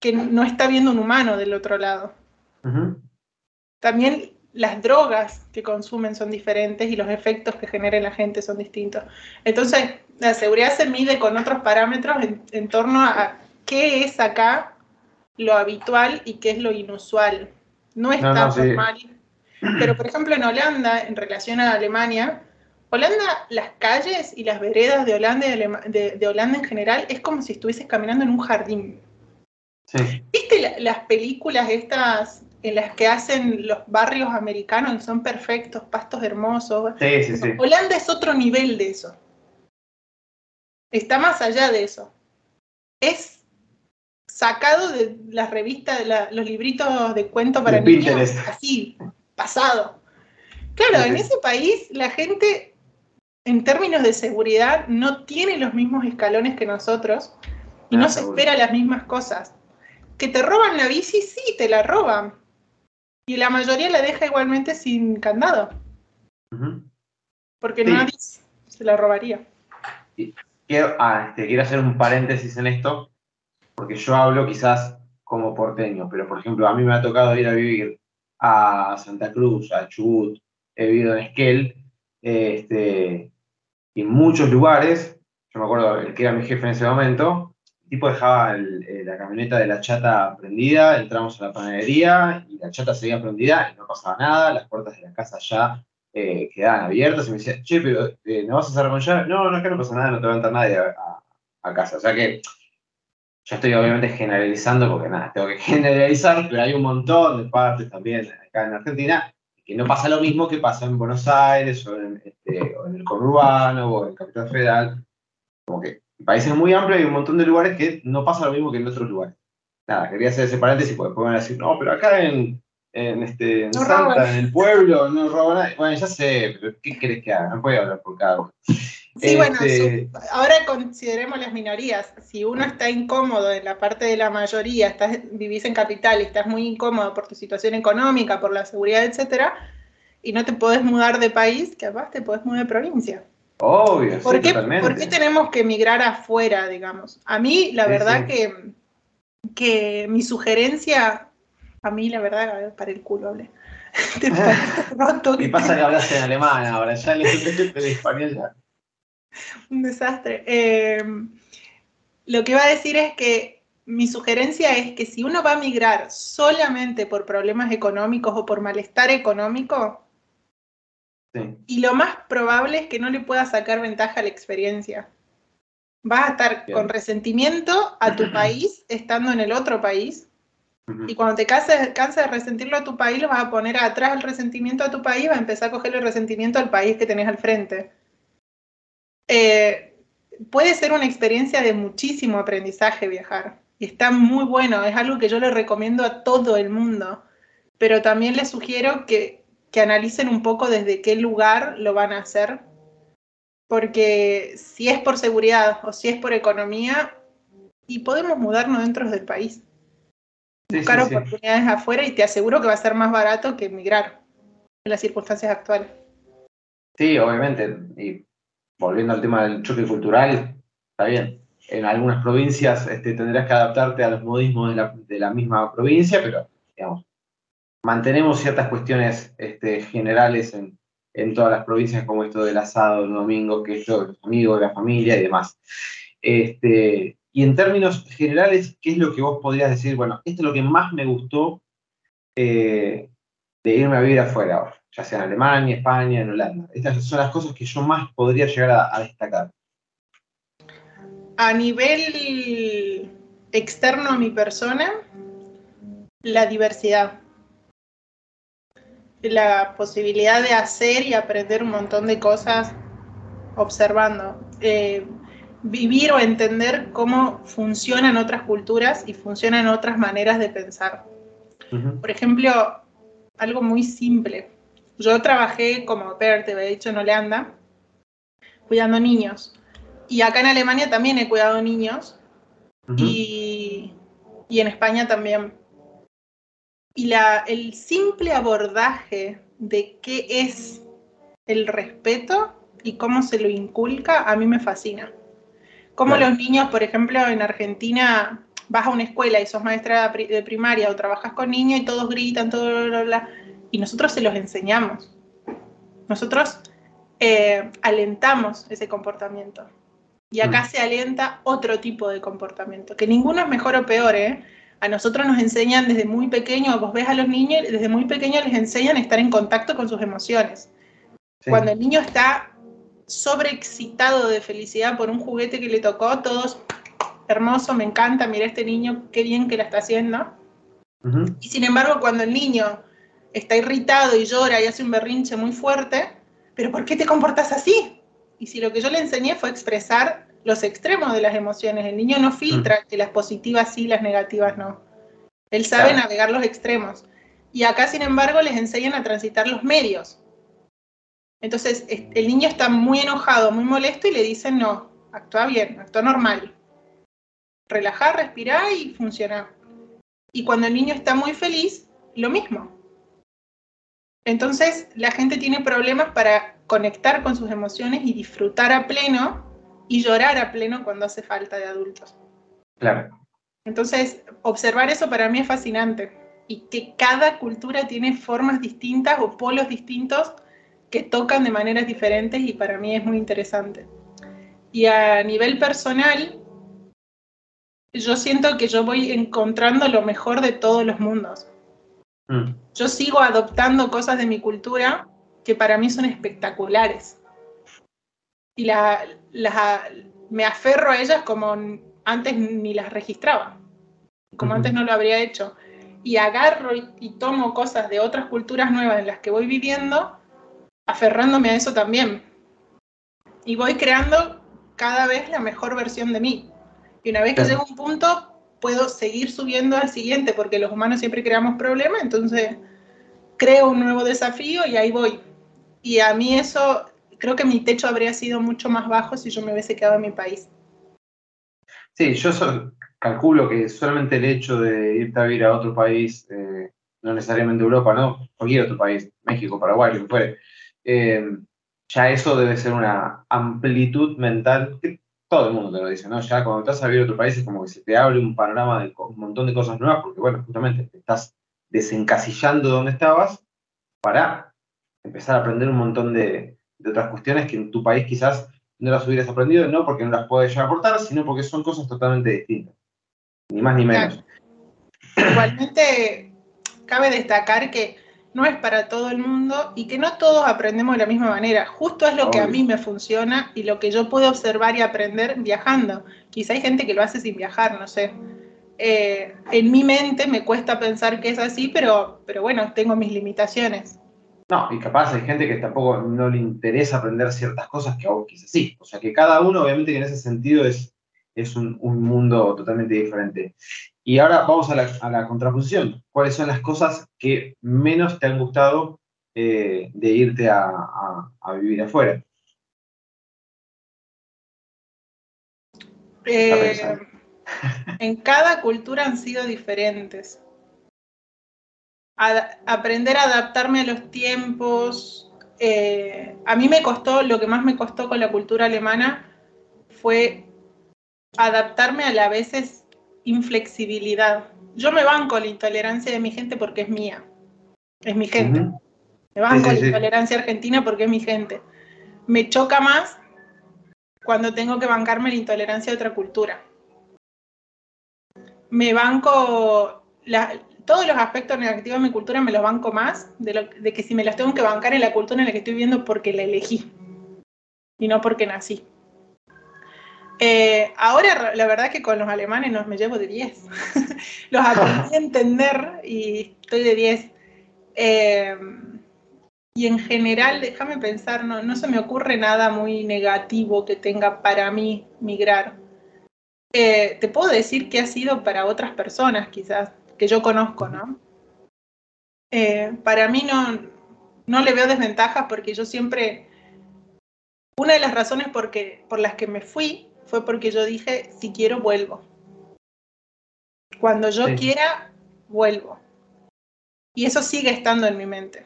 que no está viendo un humano del otro lado. También las drogas que consumen son diferentes y los efectos que genera la gente son distintos. Entonces, la seguridad se mide con otros parámetros en, torno a qué es acá lo habitual y qué es lo inusual. No está normal. Pero, por ejemplo, en Holanda, en relación a Alemania, Holanda, las calles y las veredas de Holanda, de, Holanda en general, es como si estuvieses caminando en un jardín. ¿Viste las películas estas en las que hacen los barrios americanos, que son perfectos, pastos hermosos. Sí, sí, sí. Holanda es otro nivel de eso. Está más allá de eso. Es sacado de las revistas, de los libritos de cuento para niños, así, pasado. Claro, en ese país la gente, en términos de seguridad, no tiene los mismos escalones que nosotros y no, no se espera las mismas cosas. Que te roban la bici, sí, te la roban y la mayoría la deja igualmente sin candado. Porque nadie se la robaría. Quiero, ah, este, quiero hacer un paréntesis en esto, porque yo hablo quizás como porteño, pero por ejemplo, a mí me ha tocado ir a vivir a Santa Cruz, a Chubut, he vivido en Esquel, este, y en muchos lugares, yo me acuerdo el que era mi jefe en ese momento, tipo dejaba eh, la camioneta de la chata prendida, entramos a la panadería y la chata seguía prendida y no pasaba nada, las puertas de la casa ya eh, quedaban abiertas y me decía, che, pero eh, ¿no vas a cerrar con llave? No, no es que no pasa nada, no te va a entrar nadie a, casa. O sea que yo estoy obviamente generalizando porque nada, tengo que generalizar, pero hay un montón de partes también acá en Argentina que no pasa lo mismo que pasa en Buenos Aires o en, este, el conurbano o en Capital Federal. Como que el país es muy amplio y hay un montón de lugares que no pasa lo mismo que en otros lugares. Nada, quería hacer ese paréntesis porque después van a decir, no, pero acá en, en, este, en Santa, en el pueblo, no roban nadie. Bueno, ya sé, pero ¿qué querés que haga? No puede hablar por cada uno. Sí, bueno, este, ahora consideremos las minorías. Si uno está incómodo en la parte de la mayoría, estás, vivís en capital y estás muy incómodo por tu situación económica, por la seguridad, etcétera, y no te podés mudar de país, capaz te podés mudar de provincia. Obvio, ¿Por, qué, ¿Por qué tenemos que emigrar afuera, digamos? A mí, la verdad que, que mi sugerencia a mí, la verdad, para el culo hablé. y pasa que hablas en alemán ahora, ya le el español ya. Un desastre. Em, lo que iba a decir es que mi sugerencia es que si uno va a migrar solamente por problemas económicos o por malestar económico, y lo más probable es que no le pueda sacar ventaja a la experiencia. Vas a estar con resentimiento a tu país estando en el otro país y cuando te canses, de resentirlo a tu país, lo vas a poner atrás el resentimiento a tu país, vas a empezar a coger el resentimiento al país que tenés al frente. Eh, puede ser una experiencia de muchísimo aprendizaje viajar. Y está muy bueno, es algo que yo le recomiendo a todo el mundo. Pero también les sugiero que, que analicen un poco desde qué lugar lo van a hacer. Porque si es por seguridad o si es por economía, y podemos mudarnos dentro del país buscar oportunidades afuera y te aseguro que va a ser más barato que emigrar en las circunstancias actuales. Sí, obviamente. Y volviendo al tema del choque cultural, está bien. En algunas provincias este, tendrás que adaptarte a los modismos de la, misma provincia, pero digamos, mantenemos ciertas cuestiones este, generales en, todas las provincias, como esto del asado el domingo, que de los amigos, la familia y demás. Este, y en términos generales, ¿qué es lo que vos podrías decir? Bueno, esto es lo que más me gustó eh, de irme a vivir afuera ahora, ya sea en Alemania, España, en Holanda. Estas son las cosas que yo más podría llegar a, destacar. A nivel externo a mi persona, la diversidad. La posibilidad de hacer y aprender un montón de cosas observando. Eh, vivir o entender cómo funcionan otras culturas y funcionan otras maneras de pensar. Por ejemplo, algo muy simple. Yo trabajé como per, te había dicho, en Holanda, cuidando niños. Y acá en Alemania también he cuidado niños. y, y, en España también. Y la, el simple abordaje de qué es el respeto y cómo se lo inculca, a mí me fascina. Como los niños, por ejemplo, en Argentina vas a una escuela y sos maestra de primaria o trabajas con niños y todos gritan, todo, bla, bla, y nosotros se los enseñamos. Nosotros eh, alentamos ese comportamiento. Y acá mm. se alienta otro tipo de comportamiento, que ninguno es mejor o peor, ¿eh? A nosotros nos enseñan desde muy pequeño, vos ves a los niños, desde muy pequeño les enseñan a estar en contacto con sus emociones. Cuando el niño está sobreexcitado de felicidad por un juguete que le tocó, todos, hermoso, me encanta, mira este niño, qué bien que la está haciendo. Y sin embargo, cuando el niño está irritado y llora y hace un berrinche muy fuerte, pero ¿por qué te comportas así? Y si lo que yo le enseñé fue expresar los extremos de las emociones, el niño no filtra que las positivas sí, las negativas no. Él sabe navegar los extremos. Y acá, sin embargo, les enseñan a transitar los medios. Entonces, el niño está muy enojado, muy molesto y le dicen, no, actúa bien, actúa normal. Relajar, respirar y funcionar. Y cuando el niño está muy feliz, lo mismo. Entonces la gente tiene problemas para conectar con sus emociones y disfrutar a pleno y llorar a pleno cuando hace falta de adultos. Claro. Entonces, observar eso para mí es fascinante y que cada cultura tiene formas distintas o polos distintos que tocan de maneras diferentes y para mí es muy interesante. Y a nivel personal, yo siento que yo voy encontrando lo mejor de todos los mundos. Mm. Yo sigo adoptando cosas de mi cultura que para mí son espectaculares. Y la, me aferro a ellas como antes ni las registraba, como antes no lo habría hecho. Y agarro y, tomo cosas de otras culturas nuevas en las que voy viviendo, aferrándome a eso también. Y voy creando cada vez la mejor versión de mí. Y una vez que llego a un punto, puedo seguir subiendo al siguiente, porque los humanos siempre creamos problemas, entonces creo un nuevo desafío y ahí voy. Y a mí eso, creo que mi techo habría sido mucho más bajo si yo me hubiese quedado en mi país. Sí, yo calculo que solamente el hecho de irte a vivir a otro país, eh, no necesariamente Europa, ¿no? Cualquier otro país, México, Paraguay, lo que fuere, eh, ya eso debe ser una amplitud mental que todo el mundo te lo dice, ¿no? Ya cuando estás a vivir a otro país es como que se te abre un panorama de un montón de cosas nuevas, porque bueno, justamente te estás desencasillando de donde estabas para empezar a aprender un montón de, de otras cuestiones que en tu país quizás no las hubieras aprendido, no porque no las puedes ya aportar, sino porque son cosas totalmente distintas. Ni más ni menos. Igualmente, cabe destacar que no es para todo el mundo y que no todos aprendemos de la misma manera. Justo es lo que a mí me funciona y lo que yo puedo observar y aprender viajando. Quizá hay gente que lo hace sin viajar, no sé. Eh, en mi mente me cuesta pensar que es así, pero, pero bueno, tengo mis limitaciones. No, y capaz hay gente que tampoco no le interesa aprender ciertas cosas que a vos quizás sí. O sea que cada uno, obviamente, que en ese sentido es, es un, mundo totalmente diferente. Y ahora vamos a la, contraposición. ¿Cuáles son las cosas que menos te han gustado eh, de irte a, vivir afuera? Eh, en cada cultura han sido diferentes aprender a adaptarme a los tiempos. Eh, a mí me costó, lo que más me costó con la cultura alemana fue adaptarme a la veces inflexibilidad. Yo me banco la intolerancia de mi gente porque es mía, es mi gente. Me banco la intolerancia argentina porque es mi gente. Me choca más cuando tengo que bancarme la intolerancia de otra cultura. Me banco la, todos los aspectos negativos de mi cultura me los banco más de, que si me los tengo que bancar en la cultura en la que estoy viviendo porque la elegí y no porque nací. Eh, ahora la verdad que con los alemanes no me llevo de 10. los aprendí a entender y estoy de 10. Eh, y en general, déjame pensar, no, no se me ocurre nada muy negativo que tenga para mí migrar. Eh, te puedo decir que ha sido para otras personas quizás que yo conozco, ¿no? Eh, para mí no, no le veo desventajas porque yo siempre, una de las razones porque, por las que me fui fue porque yo dije, si quiero, vuelvo. Cuando yo quiera, vuelvo. Y eso sigue estando en mi mente.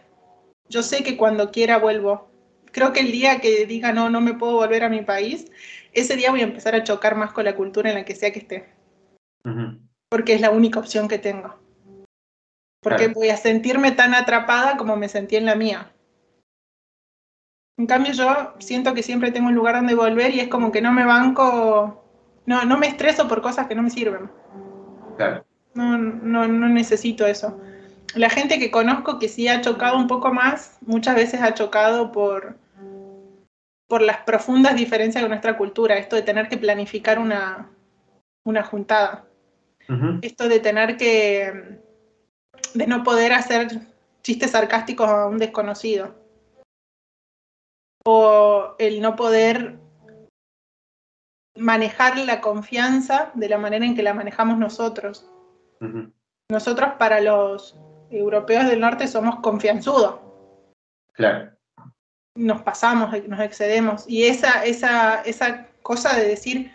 Yo sé que cuando quiera, vuelvo. Creo que el día que diga, no, no me puedo volver a mi país, ese día voy a empezar a chocar más con la cultura en la que sea que esté porque es la única opción que tengo. Porque voy a sentirme tan atrapada como me sentí en la mía. En cambio yo siento que siempre tengo un lugar donde volver y es como que no me banco, no, no me estreso por cosas que no me sirven. No, no, no necesito eso. La gente que conozco que sí ha chocado un poco más, muchas veces ha chocado por, por las profundas diferencias de nuestra cultura, esto de tener que planificar una, una juntada. Esto de tener que, de no poder hacer chistes sarcásticos a un desconocido. O el no poder manejar la confianza de la manera en que la manejamos nosotros. Nosotros para los europeos del norte somos confianzudos. Claro. Nos pasamos, nos excedemos. Y esa, esa, esa cosa de decir,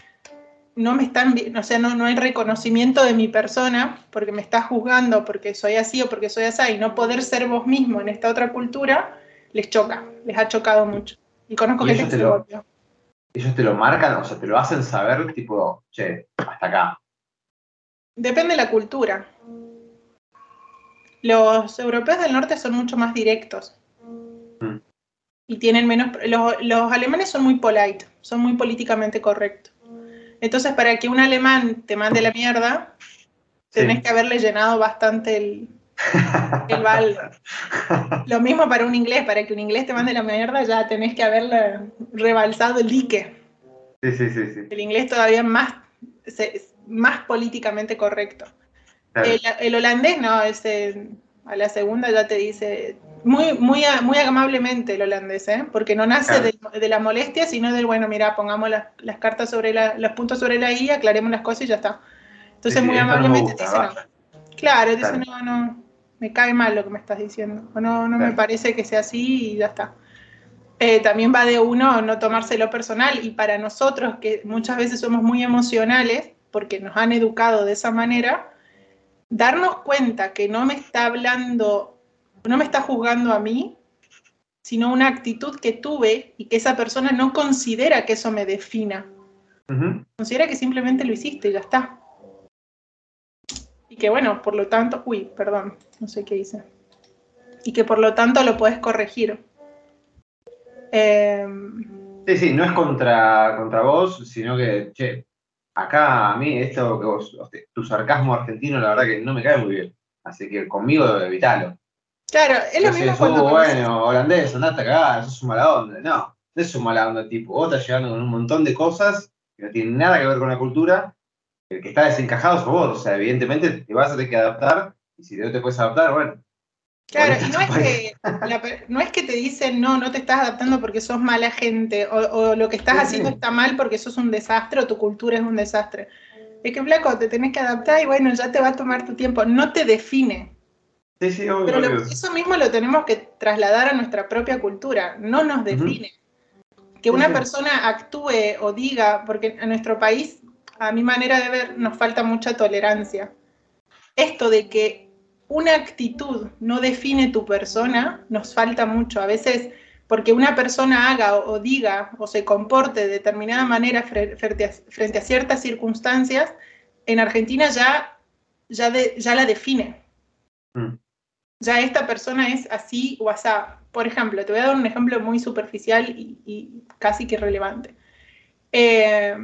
no me están, o sea, no, no hay reconocimiento de mi persona porque me estás juzgando porque soy así o porque soy así y no poder ser vos mismo en esta otra cultura, les choca, les ha chocado mucho. Y conozco gente que se lo, Ellos te lo marcan, o sea, te lo hacen saber, tipo, che, hasta acá. Depende de la cultura. Los europeos del norte son mucho más directos. Mm. Y tienen menos... Los, los alemanes son muy polite, son muy políticamente correctos. Entonces, para que un alemán te mande la mierda, tenés que haberle llenado bastante el, el balde. Lo mismo para un inglés, para que un inglés te mande la mierda, ya tenés que haberle rebalsado el dique. Sí, sí, sí, sí. El inglés todavía más, más políticamente correcto. El, holandés no, ese, a la segunda ya te dice, muy, muy, muy amablemente el holandés, ¿eh? porque no nace de, la molestia, sino del, bueno, mira, pongamos las cartas sobre la, los puntos sobre la I, aclaremos las cosas y ya está. Entonces, muy amablemente te dice no. Claro, dice, no, no, me cae mal lo que me estás diciendo, o no, no me parece que sea así y ya está. Eh, también va de uno no tomárselo personal y para nosotros que muchas veces somos muy emocionales, porque nos han educado de esa manera, darnos cuenta que no me está hablando no me está juzgando a mí, sino una actitud que tuve y que esa persona no considera que eso me defina. Considera que simplemente lo hiciste y ya está. Y que bueno, por lo tanto, uy, perdón, no sé qué hice. Y que por lo tanto lo puedes corregir. Em, sí, sí, no es contra, contra vos, sino que, che, acá a mí esto que vos, tu sarcasmo argentino, la verdad que no me cae muy bien. Así que conmigo evitalo. Claro, es lo mismo cuando. bueno, holandés, andate a cagar, es un mala onda. No, no es un mala onda, tipo. Vos estás llegando con un montón de cosas que no tienen nada que ver con la cultura. El que está desencajado es vos. O sea, evidentemente te vas a tener que adaptar. Y si no te puedes adaptar, bueno. Claro, y no es, que, no es que te dicen, no, no te estás adaptando porque sos mala gente, o, lo que estás haciendo está mal porque sos un desastre, o tu cultura es un desastre. Es que, flaco, te tenés que adaptar y bueno, ya te va a tomar tu tiempo. No te define. Pero eso mismo lo tenemos que trasladar a nuestra propia cultura, no nos define. Que una persona actúe o diga, porque en nuestro país, a mi manera de ver, nos falta mucha tolerancia. Esto de que una actitud no define tu persona, nos falta mucho. A veces, porque una persona haga o, diga o se comporte de determinada manera frente a, ciertas circunstancias, en Argentina ya, ya, ya la define. Mm ya esta persona es así o asá. Por ejemplo, te voy a dar un ejemplo muy superficial y, casi que irrelevante. Eh,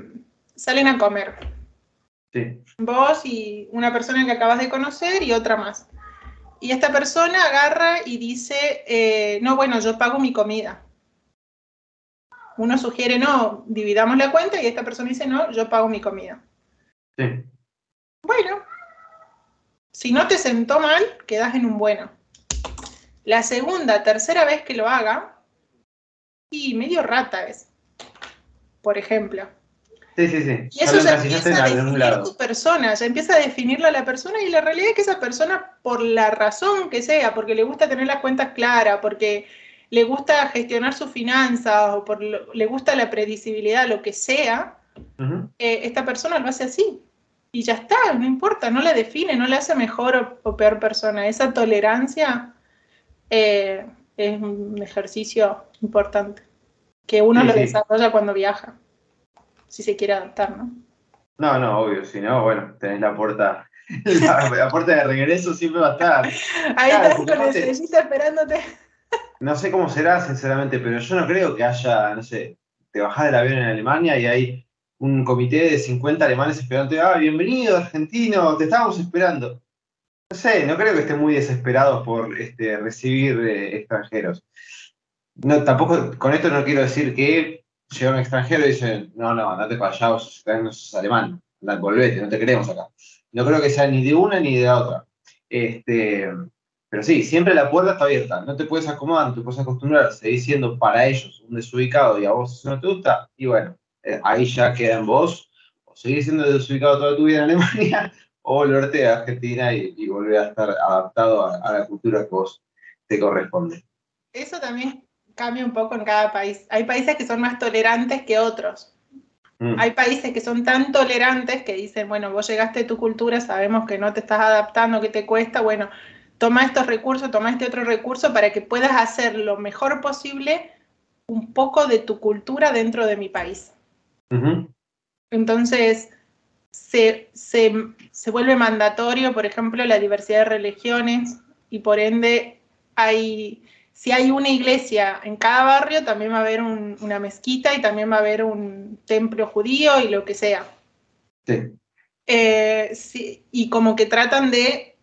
salen a comer. Sí. Vos y una persona que acabas de conocer y otra más. Y esta persona agarra y dice, eh, no, bueno, yo pago mi comida. Uno sugiere, no, dividamos la cuenta y esta persona dice, no, yo pago mi comida. Sí. Bueno, si no te sentó mal, quedas en un bueno. La segunda, tercera vez que lo haga, y medio rata es, por ejemplo. Sí, sí, sí. Y eso ya empieza a definir tu persona, ya empieza a definirlo a la persona y la realidad es que esa persona, por la razón que sea, porque le gusta tener las cuentas claras, porque le gusta gestionar sus finanzas o por le gusta la predecibilidad, lo que sea, eh, esta persona lo hace así y ya está, no importa, no la define, no la hace mejor o, peor persona. Esa tolerancia eh, es un ejercicio importante que uno lo desarrolla cuando viaja, si se quiere adaptar, ¿no? No, no, obvio, si no, bueno, tenés la puerta, la, puerta de regreso siempre va a estar. Ahí estás con la estrellita esperándote. No sé cómo será, sinceramente, pero yo no creo que haya, no sé, te bajás del avión en Alemania y hay un comité de 50 alemanes esperando, ah, bienvenido argentino, te estábamos esperando. No sé, no creo que estén muy desesperados por este, recibir eh, extranjeros. No, tampoco, con esto no quiero decir que llega un extranjero y dice, no, no, andate para allá, vos sos alemán, volvete, no te queremos acá. No creo que sea ni de una ni de la otra. Este, pero sí, siempre la puerta está abierta, no te puedes acomodar, no te puedes acostumbrar, seguir siendo para ellos un desubicado y a vos no te gusta, y bueno, eh, ahí ya queda en vos, o seguir siendo desubicado toda tu vida en Alemania, o volverte a Argentina y, volver a estar adaptado a, la cultura que vos te corresponde. Eso también cambia un poco en cada país. Hay países que son más tolerantes que otros. Mm. Hay países que son tan tolerantes que dicen, bueno, vos llegaste a tu cultura, sabemos que no te estás adaptando, que te cuesta, bueno, toma estos recursos, toma este otro recurso para que puedas hacer lo mejor posible un poco de tu cultura dentro de mi país. Entonces, se, se, vuelve mandatorio, por ejemplo, la diversidad de religiones y por ende hay, si hay una iglesia en cada barrio, también va a haber una mezquita y también va a haber un templo judío y lo que sea. Sí. Eh, y como que tratan de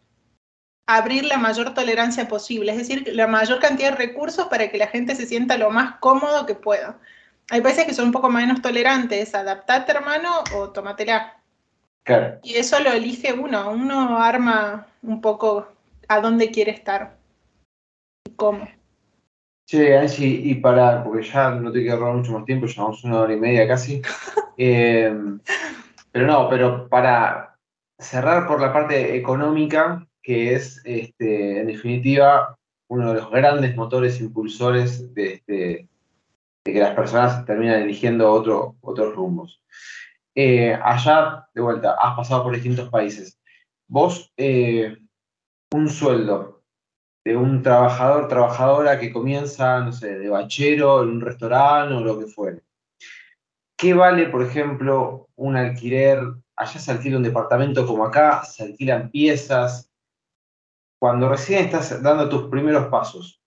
abrir la mayor tolerancia posible, es decir, la mayor cantidad de recursos para que la gente se sienta lo más cómodo que pueda. Hay países que son un poco menos tolerantes, adaptate hermano o tómatela. Claro. Y eso lo elige uno, uno arma un poco a dónde quiere estar y cómo. Sí, Angie, y para, porque ya no te quiero robar mucho más tiempo, llevamos una hora y media casi. Eh, pero no, pero para cerrar por la parte económica, que es, este, en definitiva, uno de los grandes motores impulsores de, este, que las personas terminan eligiendo otro, otros rumbos. Eh, allá, de vuelta, has pasado por distintos países. Vos, eh, un sueldo de un trabajador, trabajadora que comienza, no sé, de bachero en un restaurante o lo que fuere. ¿Qué vale, por ejemplo, un alquiler? Allá se alquila un departamento como acá, se alquilan piezas, cuando recién estás dando tus primeros pasos.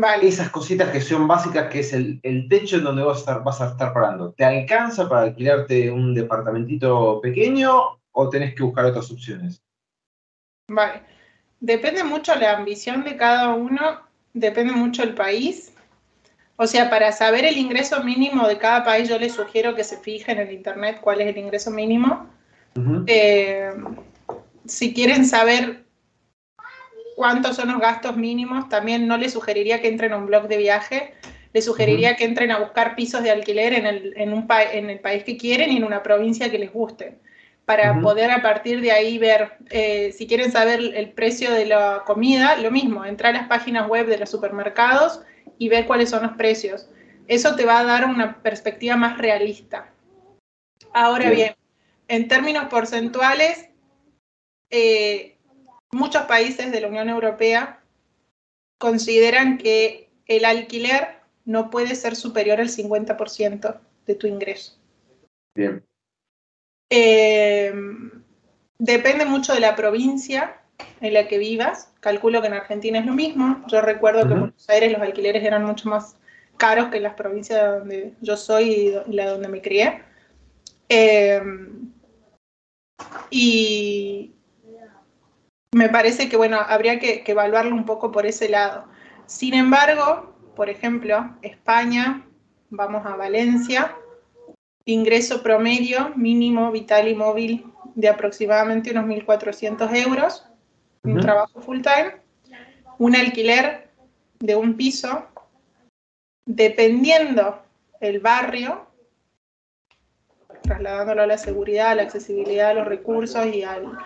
Vale. Esas cositas que son básicas, que es el, techo en donde vas a, estar, vas a estar parando. ¿Te alcanza para alquilarte un departamentito pequeño o tenés que buscar otras opciones? Vale. Depende mucho la ambición de cada uno, depende mucho el país. O sea, para saber el ingreso mínimo de cada país, yo les sugiero que se fijen en el internet cuál es el ingreso mínimo. Eh, si quieren saber cuántos son los gastos mínimos. También no les sugeriría que entren a un blog de viaje, les sugeriría que entren a buscar pisos de alquiler en el, en un en el país que quieren y en una provincia que les guste, para poder a partir de ahí ver, eh, si quieren saber el precio de la comida, lo mismo, entrar a las páginas web de los supermercados y ver cuáles son los precios. Eso te va a dar una perspectiva más realista. Ahora bien, en términos porcentuales, eh, muchos países de la Unión Europea consideran que el alquiler no puede ser superior al 50% de tu ingreso. Bien. Eh, depende mucho de la provincia en la que vivas. Calculo que en Argentina es lo mismo. Yo recuerdo que en Buenos Aires los alquileres eran mucho más caros que en las provincias donde yo soy y la donde me crié. Eh, y, me parece que, bueno, habría que, evaluarlo un poco por ese lado. Sin embargo, por ejemplo, España, vamos a Valencia, ingreso promedio mínimo vital y móvil de aproximadamente unos 1.400 euros, un trabajo full time, un alquiler de un piso, dependiendo el barrio, trasladándolo a la seguridad, a la accesibilidad a los recursos y al,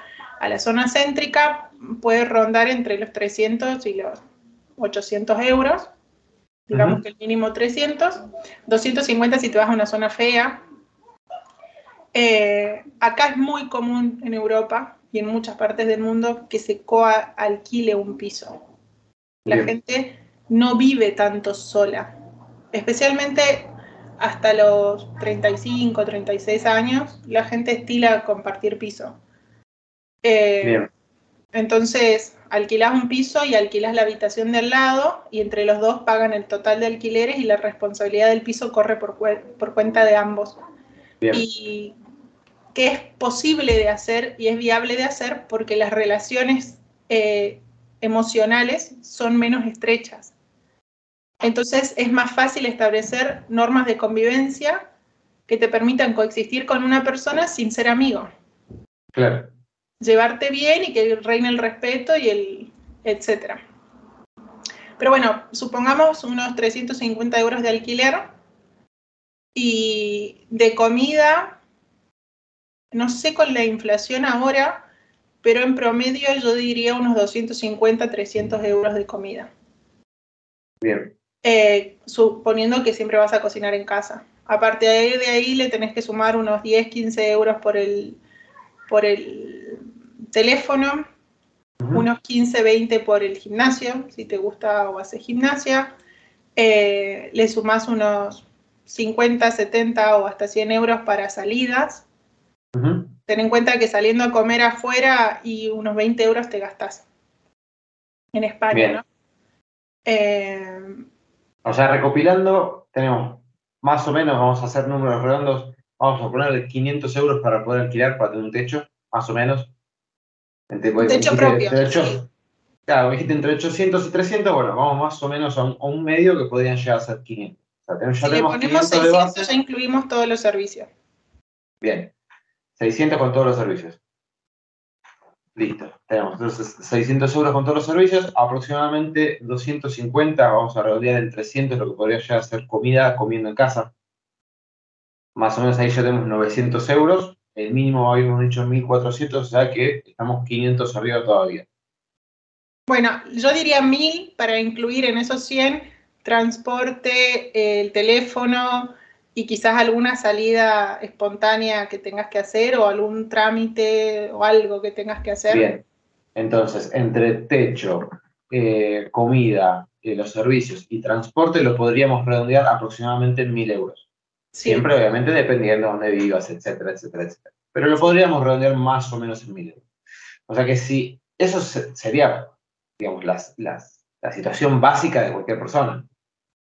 a la zona céntrica puede rondar entre los 300 y los 800 euros, digamos que el mínimo 300, 250 si te vas a una zona fea. Eh, acá es muy común en Europa y en muchas partes del mundo que se alquile un piso. La gente no vive tanto sola, especialmente hasta los 35, 36 años, la gente estila compartir piso. Eh, entonces, alquilas un piso y alquilas la habitación del lado y entre los dos pagan el total de alquileres y la responsabilidad del piso corre por, por cuenta de ambos. Y que es posible de hacer y es viable de hacer porque las relaciones eh, emocionales son menos estrechas. Entonces es más fácil establecer normas de convivencia que te permitan coexistir con una persona sin ser amigo. Claro llevarte bien y que reine el respeto y el etcétera. Pero bueno, supongamos unos 350 euros de alquiler y de comida, no sé con la inflación ahora, pero en promedio yo diría unos 250, 300 euros de comida. Bien. Eh, suponiendo que siempre vas a cocinar en casa. A partir de ahí le tenés que sumar unos 10, 15 euros por el, por el teléfono, unos 15, 20 por el gimnasio, si te gusta o haces gimnasia. Eh, le sumás unos 50, 70 o hasta 100 euros para salidas. Ten en cuenta que saliendo a comer afuera y unos 20 euros te gastas en España, ¿no? Eh, o sea, recopilando, tenemos más o menos, vamos a hacer números redondos, vamos a ponerle 500 euros para poder alquilar, para tener un techo, más o menos. Un techo propio. Claro, dijiste entre 800 y 300, bueno, vamos más o menos a un, medio que podrían llegar a ser 500. O sea, si le ponemos 600 ya incluimos todos los servicios. Bien, 600 con todos los servicios. Listo, tenemos entonces 600 euros con todos los servicios, aproximadamente 250, vamos a redondear en 300, lo que podría llegar a ser comida comiendo en casa. Más o menos ahí ya tenemos 900 euros, el mínimo habíamos dicho 1400, o sea que estamos 500 arriba todavía. Bueno, yo diría 1000 para incluir en esos 100 transporte, el teléfono, y quizás alguna salida espontánea que tengas que hacer o algún trámite o algo que tengas que hacer. Bien, entonces, entre techo, eh, comida, eh, los servicios y transporte lo podríamos redondear aproximadamente en mil euros. Siempre, obviamente, dependiendo de dónde vivas, etcétera, etcétera, etcétera. Pero lo podríamos redondear más o menos en mil euros. O sea que si eso sería, digamos, las, las, la situación básica de cualquier persona.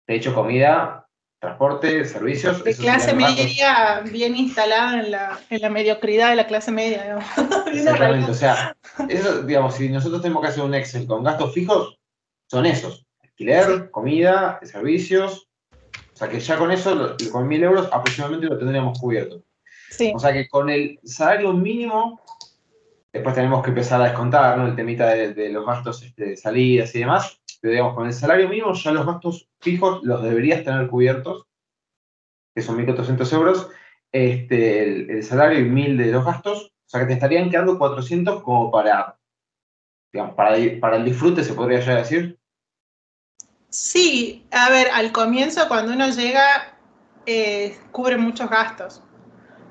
Techo, comida, transporte, servicios. De clase media bien instalada en la, en la, mediocridad de la clase media. Exactamente, o sea, eso, digamos, si nosotros tenemos que hacer un Excel con gastos fijos, son esos, alquiler, comida, servicios, o sea que ya con eso, con mil euros aproximadamente lo tendríamos cubierto. Sí. O sea que con el salario mínimo, después tenemos que empezar a descontar, ¿no? El temita de, los gastos este, de salidas y demás, pero digamos, con el salario mínimo ya los gastos fijos los deberías tener cubiertos, que son 1.400 euros, este, el, salario y 1.000 de los gastos, o sea que te estarían quedando 400 como para, digamos, para, para el disfrute, se podría ya decir. Sí, a ver, al comienzo cuando uno llega, eh, cubre muchos gastos.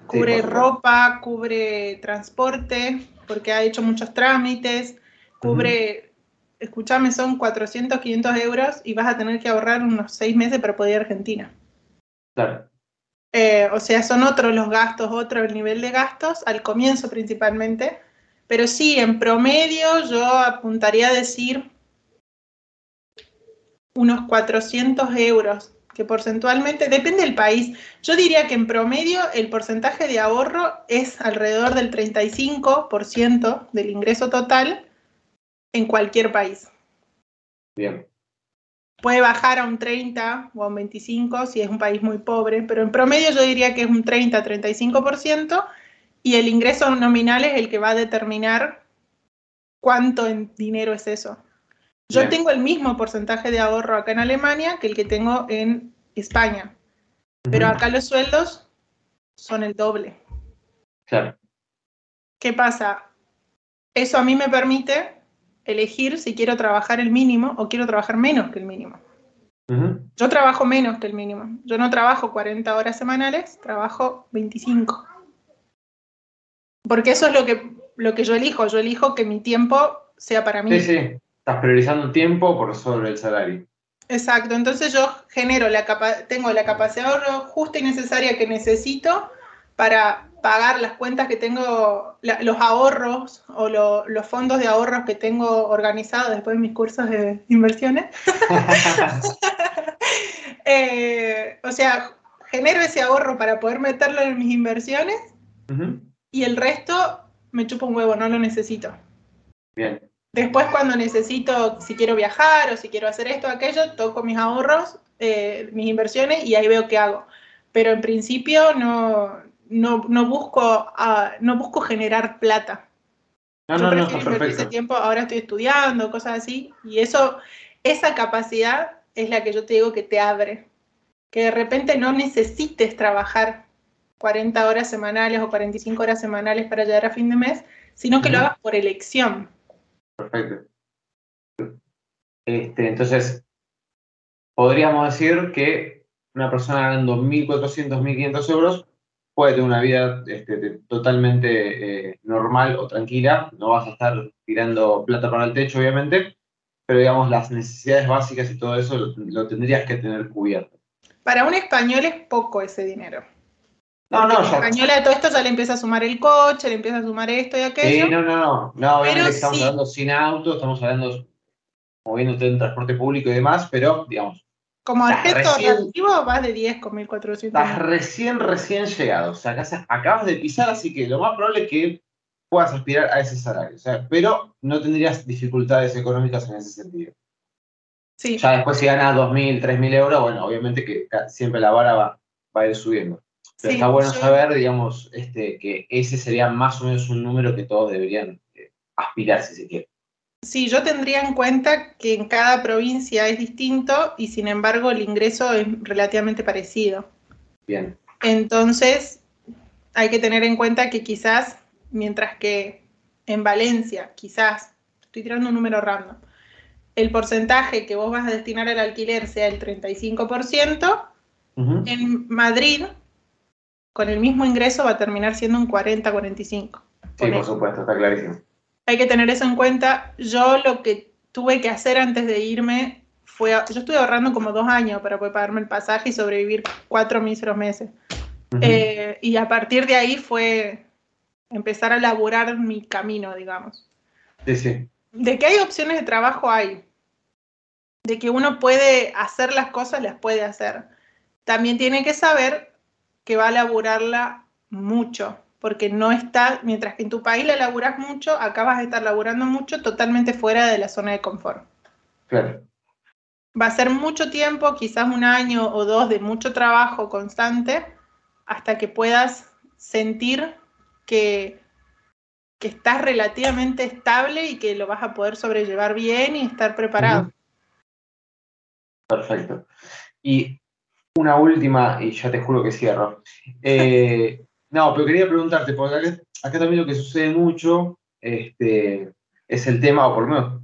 Cubre ropa, cubre transporte, porque ha hecho muchos trámites, cubre escúchame, son 400, 500 euros y vas a tener que ahorrar unos seis meses para poder ir a Argentina. Claro. Eh, o sea, son otros los gastos, otro el nivel de gastos, al comienzo principalmente. Pero sí, en promedio yo apuntaría a decir unos 400 euros, que porcentualmente, depende del país. Yo diría que en promedio el porcentaje de ahorro es alrededor del 35% del ingreso total en cualquier país. Bien. Puede bajar a un 30 o a un 25 si es un país muy pobre, pero en promedio yo diría que es un 30-35% y el ingreso nominal es el que va a determinar cuánto en dinero es eso. Yo tengo el mismo porcentaje de ahorro acá en Alemania que el que tengo en España, pero acá los sueldos son el doble. Claro. ¿Qué pasa? Eso a mí me permite elegir si quiero trabajar el mínimo o quiero trabajar menos que el mínimo. Yo trabajo menos que el mínimo. Yo no trabajo 40 horas semanales, trabajo 25. Porque eso es lo que, lo que yo elijo. Yo elijo que mi tiempo sea para mí. Sí, sí. Estás priorizando el tiempo por sobre el salario. Exacto. Entonces yo genero la tengo la capacidad de ahorro justa y necesaria que necesito para pagar las cuentas que tengo, los ahorros o los fondos de ahorros que tengo organizados después de mis cursos de inversiones. Eh, o sea, genero ese ahorro para poder meterlo en mis inversiones y el resto me chupo un huevo, no lo necesito. Bien. Después cuando necesito, si quiero viajar o si quiero hacer esto o aquello, toco mis ahorros, eh, mis inversiones y ahí veo qué hago. Pero en principio no, no, no, busco, ah, no busco generar plata. No, Yo no, no, perfecto. ese tiempo, ahora estoy estudiando, cosas así, y eso, esa capacidad es la que yo te digo que te abre. Que de repente no necesites trabajar 40 horas semanales o 45 horas semanales para llegar a fin de mes, sino que lo hagas por elección. Perfecto. Este, entonces, podríamos decir que una persona ganando 1.400, 1.500 euros puede tener una vida este, totalmente eh, normal o tranquila. No vas a estar tirando plata para el techo, obviamente, pero digamos, las necesidades básicas y todo eso lo, tendrías que tener cubierto. Para un español es poco ese dinero. No, no, ya. española todo esto ya le empieza a sumar el coche, le empieza a sumar esto y aquello. Sí, no, no, no. No, obviamente estamos hablando sin auto, estamos hablando moviéndote en transporte público y demás, pero digamos. Como objeto relativo vas de 10 con 1400. Estás recién, recién llegado. O sea, acabas de pisar, así que lo más probable es que puedas aspirar a ese salario. O sea, pero no tendrías dificultades económicas en ese sentido. Sí. Ya después si ganas 2.000, 3.000 euros, bueno, obviamente que siempre la vara va, a ir subiendo. Pero está bueno saber, digamos, este, que ese sería más o menos un número que todos deberían eh, aspirar, si se quiere. Sí, yo tendría en cuenta que en cada provincia es distinto y sin embargo el ingreso es relativamente parecido. Bien. Entonces, hay que tener en cuenta que quizás mientras que en Valencia, quizás, estoy tirando un número random, el porcentaje que vos vas a destinar al alquiler sea el 35%, en Madrid, con el mismo ingreso, va a terminar siendo un 40-45%. Sí, por supuesto, está clarísimo. Hay que tener eso en cuenta. Yo lo que tuve que hacer antes de irme fue, yo estuve ahorrando como dos años para poder pagarme el pasaje y sobrevivir cuatro míseros meses. Eh, y a partir de ahí fue empezar a elaborar mi camino, digamos. Sí, sí. De que hay opciones de trabajo, hay. De que uno puede hacer las cosas, las puede hacer. También tiene que saber que va a laburarla mucho, porque no está, mientras que en tu país la laburas mucho, acá vas a estar laburando mucho totalmente fuera de la zona de confort. Claro. Va a ser mucho tiempo, quizás un año o dos de mucho trabajo constante, hasta que puedas sentir que, estás relativamente estable y que lo vas a poder sobrellevar bien y estar preparado. Perfecto. Y una última, y ya te juro que cierro. Eh, no, pero quería preguntarte, porque acá, también lo que sucede mucho este, es el tema, o por lo menos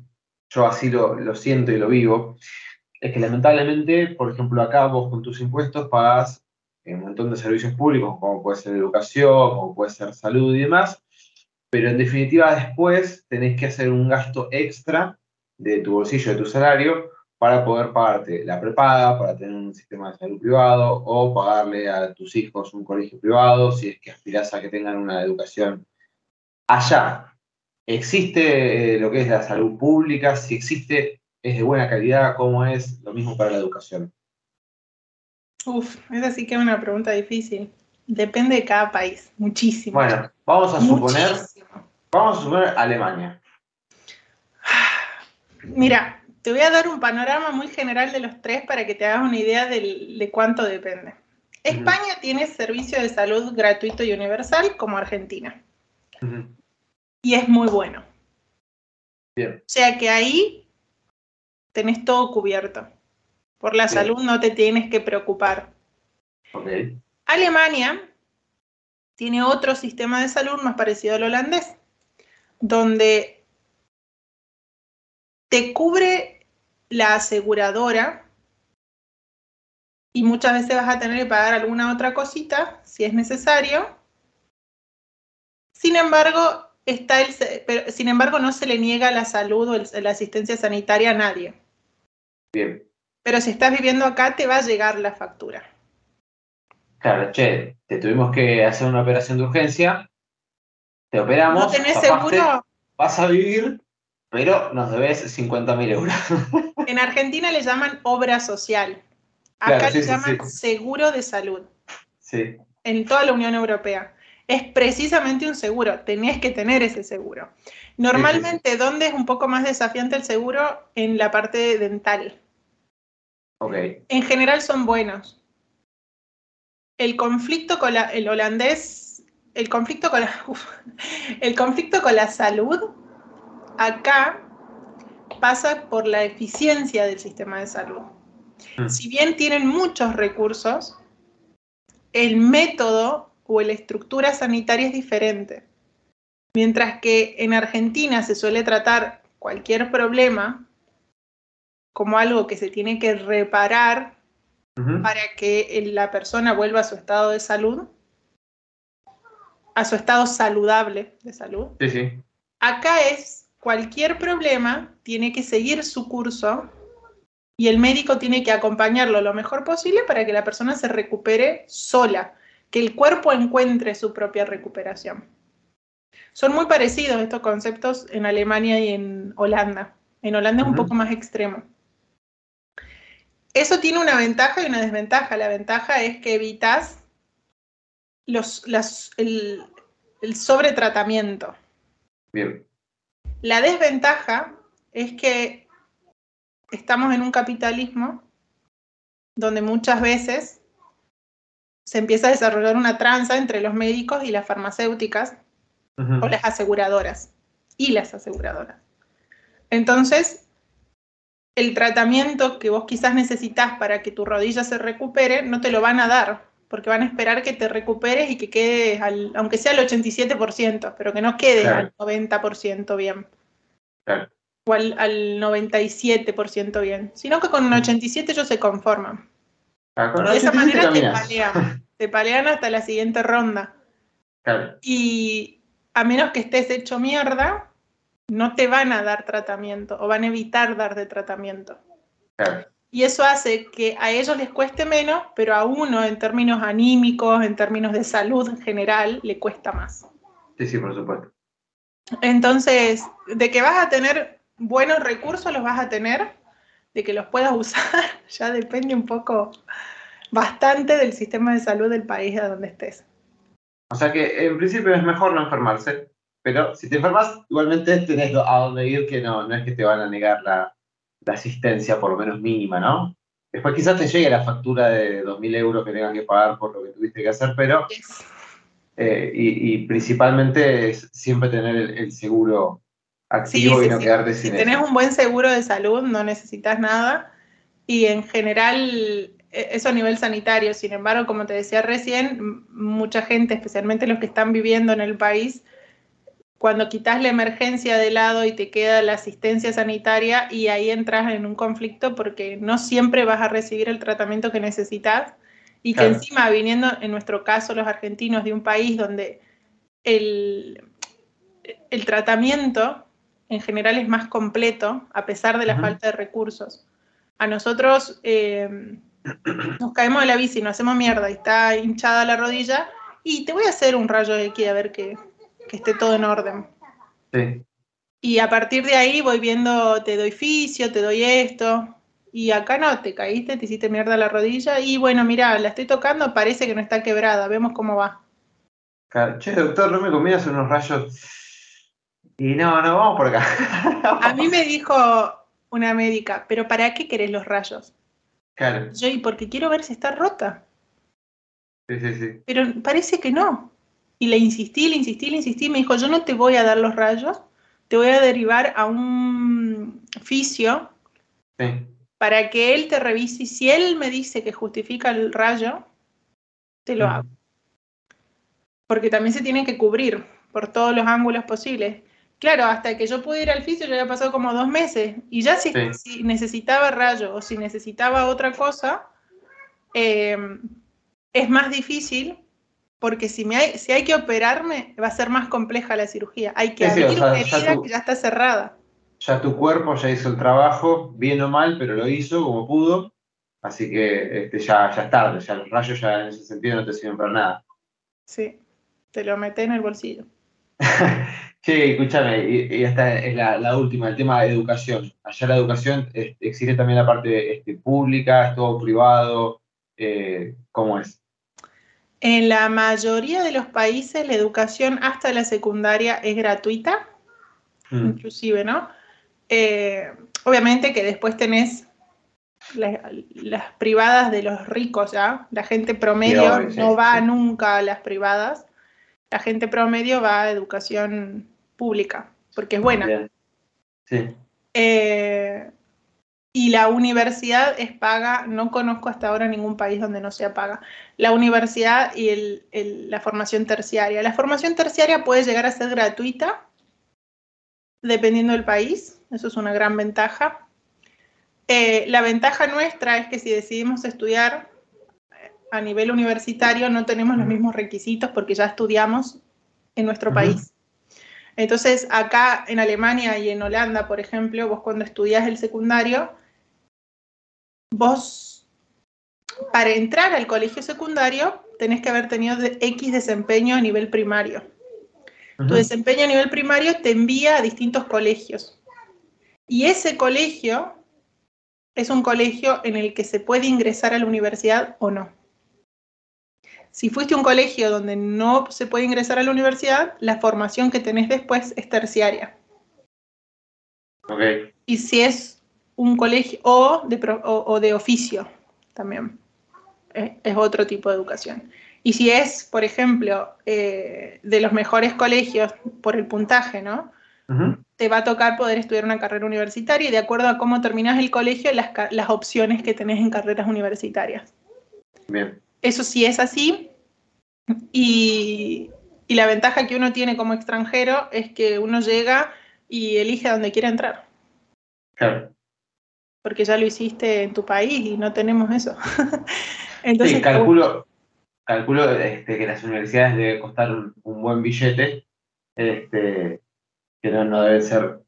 yo así lo, lo, siento y lo vivo, es que lamentablemente, por ejemplo, acá vos con tus impuestos pagas un montón de servicios públicos, como puede ser educación, como puede ser salud y demás, pero en definitiva después tenés que hacer un gasto extra de tu bolsillo, de tu salario, para poder pagarte la prepaga, para tener un sistema de salud privado o pagarle a tus hijos un colegio privado, si es que aspiras a que tengan una educación allá. ¿Existe eh, lo que es la salud pública? Si existe, ¿es de buena calidad? ¿Cómo es? Lo mismo para la educación. Uf, esa sí que es una pregunta difícil. Depende de cada país, muchísimo. Bueno, vamos a suponer, vamos a suponer Alemania. Mira, te voy a dar un panorama muy general de los tres para que te hagas una idea de, cuánto depende. España tiene servicio de salud gratuito y universal como Argentina. Y es muy bueno. Bien. O sea que ahí tenés todo cubierto. Por la salud no te tienes que preocupar. Alemania tiene otro sistema de salud más parecido al holandés, donde te cubre la aseguradora y muchas veces vas a tener que pagar alguna otra cosita si es necesario. Sin embargo, está el, pero, sin embargo no se le niega la salud o la asistencia sanitaria a nadie. Bien. Pero si estás viviendo acá, te va a llegar la factura. Claro, che, te tuvimos que hacer una operación de urgencia, te operamos. ¿No tenés seguro? vas a vivir, pero nos debes 50 mil euros. En Argentina le llaman obra social. Acá le llaman seguro de salud. Sí. En toda la Unión Europea. Es precisamente un seguro, tenés que tener ese seguro. Normalmente, ¿dónde es un poco más desafiante el seguro? En la parte dental. En general son buenos. El conflicto con la, el holandés, el conflicto con la, el conflicto con la salud acá pasa por la eficiencia del sistema de salud. Mm. Si bien tienen muchos recursos, el método o la estructura sanitaria es diferente. Mientras que en Argentina se suele tratar cualquier problema como algo que se tiene que reparar para que la persona vuelva a su estado de salud, a su estado saludable de salud. Sí, sí. Acá es cualquier problema tiene que seguir su curso y el médico tiene que acompañarlo lo mejor posible para que la persona se recupere sola, que el cuerpo encuentre su propia recuperación. Son muy parecidos estos conceptos en Alemania y en Holanda. En Holanda es un poco más extremo. Eso tiene una ventaja y una desventaja. La ventaja es que evitas los, el, el sobretratamiento. Bien. La desventaja es que estamos en un capitalismo donde muchas veces se empieza a desarrollar una tranza entre los médicos y las farmacéuticas o las aseguradoras y las aseguradoras. Entonces, el tratamiento que vos quizás necesitas para que tu rodilla se recupere, no te lo van a dar, porque van a esperar que te recuperes y que quedes, aunque sea al 87%, pero que no quedes al 90% bien. O al, 97% bien, sino que con un 87% ellos se conforman. Ah, de esa manera te palean, te palean hasta la siguiente ronda. Y a menos que estés hecho mierda, no te van a dar tratamiento o van a evitar darte tratamiento. Y eso hace que a ellos les cueste menos, pero a uno en términos anímicos, en términos de salud en general, le cuesta más. Sí, sí, por supuesto. Entonces, de que vas a tener buenos recursos, los vas a tener, de que los puedas usar, ya depende un poco, bastante del sistema de salud del país a donde estés. O sea que en principio es mejor no enfermarse, pero si te enfermas, igualmente tenés a dónde ir, que no, no es que te van a negar la, asistencia, por lo menos mínima, ¿no? Después quizás te llegue la factura de 2.000 euros que tengan que pagar por lo que tuviste que hacer, pero... Eh, y, principalmente es siempre tener el, seguro activo y no quedarte sin Si tenés un buen seguro de salud, no necesitas nada. Y en general, e, eso a nivel sanitario. Sin embargo, como te decía recién, mucha gente, especialmente los que están viviendo en el país, cuando quitas la emergencia de lado y te queda la asistencia sanitaria y ahí entras en un conflicto porque no siempre vas a recibir el tratamiento que necesitas y que encima viniendo en nuestro caso los argentinos de un país donde el, el tratamiento en general es más completo a pesar de la falta de recursos. A nosotros eh, nos caemos de la bici, nos hacemos mierda y está hinchada la rodilla y te voy a hacer un rayo de aquí a ver que, que esté todo en orden. Sí. Y a partir de ahí voy viendo, te doy fisio, te doy esto, y acá no, te caíste, te hiciste mierda la rodilla y bueno, mira, la estoy tocando, parece que no está quebrada, vemos cómo va. Che, doctor, no me comías unos rayos. Y no, no, vamos por acá. A mí me dijo una médica, pero ¿para qué querés los rayos? Claro. Yo, y porque quiero ver si está rota. Sí, sí, sí. Pero parece que no. Y le insistí, le insistí, le insistí, me dijo, yo no te voy a dar los rayos, te voy a derivar a un fisio. Sí para que él te revise y si él me dice que justifica el rayo, te lo hago. Porque también se tiene que cubrir por todos los ángulos posibles. Claro, hasta que yo pude ir al fisio ya había pasado como dos meses y ya si, necesitaba rayo o si necesitaba otra cosa, em, es más difícil porque si, me hay, si hay que operarme va a ser más compleja la cirugía. Hay que abrir una herida que ya está cerrada ya tu cuerpo ya hizo el trabajo, bien o mal, pero lo hizo como pudo, así que este, ya, ya es tarde, ya los rayos ya en ese sentido no te sirven para nada. Sí, te lo metes en el bolsillo. sí, escúchame, y, esta es la, última, el tema de educación. Allá la educación este, existe también la parte este, pública, es todo privado, eh, ¿cómo es? En la mayoría de los países la educación hasta la secundaria es gratuita, mm. inclusive, ¿no? Eh, obviamente que después tenés las privadas de los ricos, ¿ya? La gente promedio no va nunca a las privadas. La gente promedio va a educación pública, porque es buena. Sí. Eh, y la universidad es paga, no conozco hasta ahora ningún país donde no sea paga. La universidad y la formación terciaria. La formación terciaria puede llegar a ser gratuita, dependiendo del país, eso es una gran ventaja. Eh, la ventaja nuestra es que si decidimos estudiar eh, a nivel universitario no tenemos los mismos requisitos porque ya estudiamos en nuestro país. Entonces, acá en Alemania y en Holanda, por ejemplo, vos cuando estudias el secundario, vos para entrar al colegio secundario tenés que haber tenido X desempeño a nivel primario. Tu desempeño a nivel primario te envía a distintos colegios. Y ese colegio es un colegio en el que se puede ingresar a la universidad o no. Si fuiste a un colegio donde no se puede ingresar a la universidad, la formación que tenés después es terciaria. Y si es un colegio o de, o de oficio también es otro tipo de educación. Y si es, por ejemplo, eh, de los mejores colegios por el puntaje, ¿no? Te va a tocar poder estudiar una carrera universitaria y de acuerdo a cómo terminas el colegio, las, las opciones que tenés en carreras universitarias. Bien. Eso sí es así. Y, y la ventaja que uno tiene como extranjero es que uno llega y elige a donde quiere entrar. Claro. Porque ya lo hiciste en tu país y no tenemos eso. sí, calculo, calculo este, que las universidades deben costar un, buen billete, este, que no, no deben ser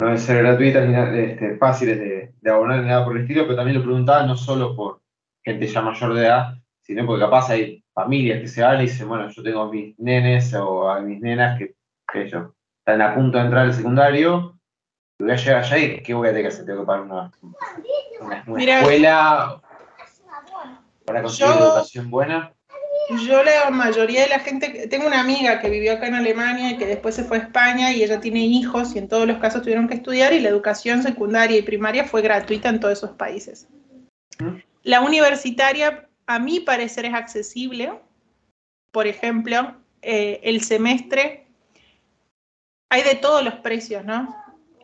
no deben ser gratuitas ni este, fáciles de, de, abonar ni nada por el estilo, pero también lo preguntaba no solo por gente ya mayor de edad, sino porque capaz hay familias que se van y dicen, bueno, yo tengo a mis nenes o a mis nenas que, que ellos están a punto de entrar al secundario, voy a llegar allá y ¿qué voy a tener que hacer? Tengo que pagar una, una escuela para conseguir educación buena? Yo la mayoría de la gente, tengo una amiga que vivió acá en Alemania y que después se fue a España y ella tiene hijos y en todos los casos tuvieron que estudiar y la educación secundaria y primaria fue gratuita en todos esos países. La universitaria, a mi parecer, es accesible. Por ejemplo, eh, el semestre, hay de todos los precios, ¿no?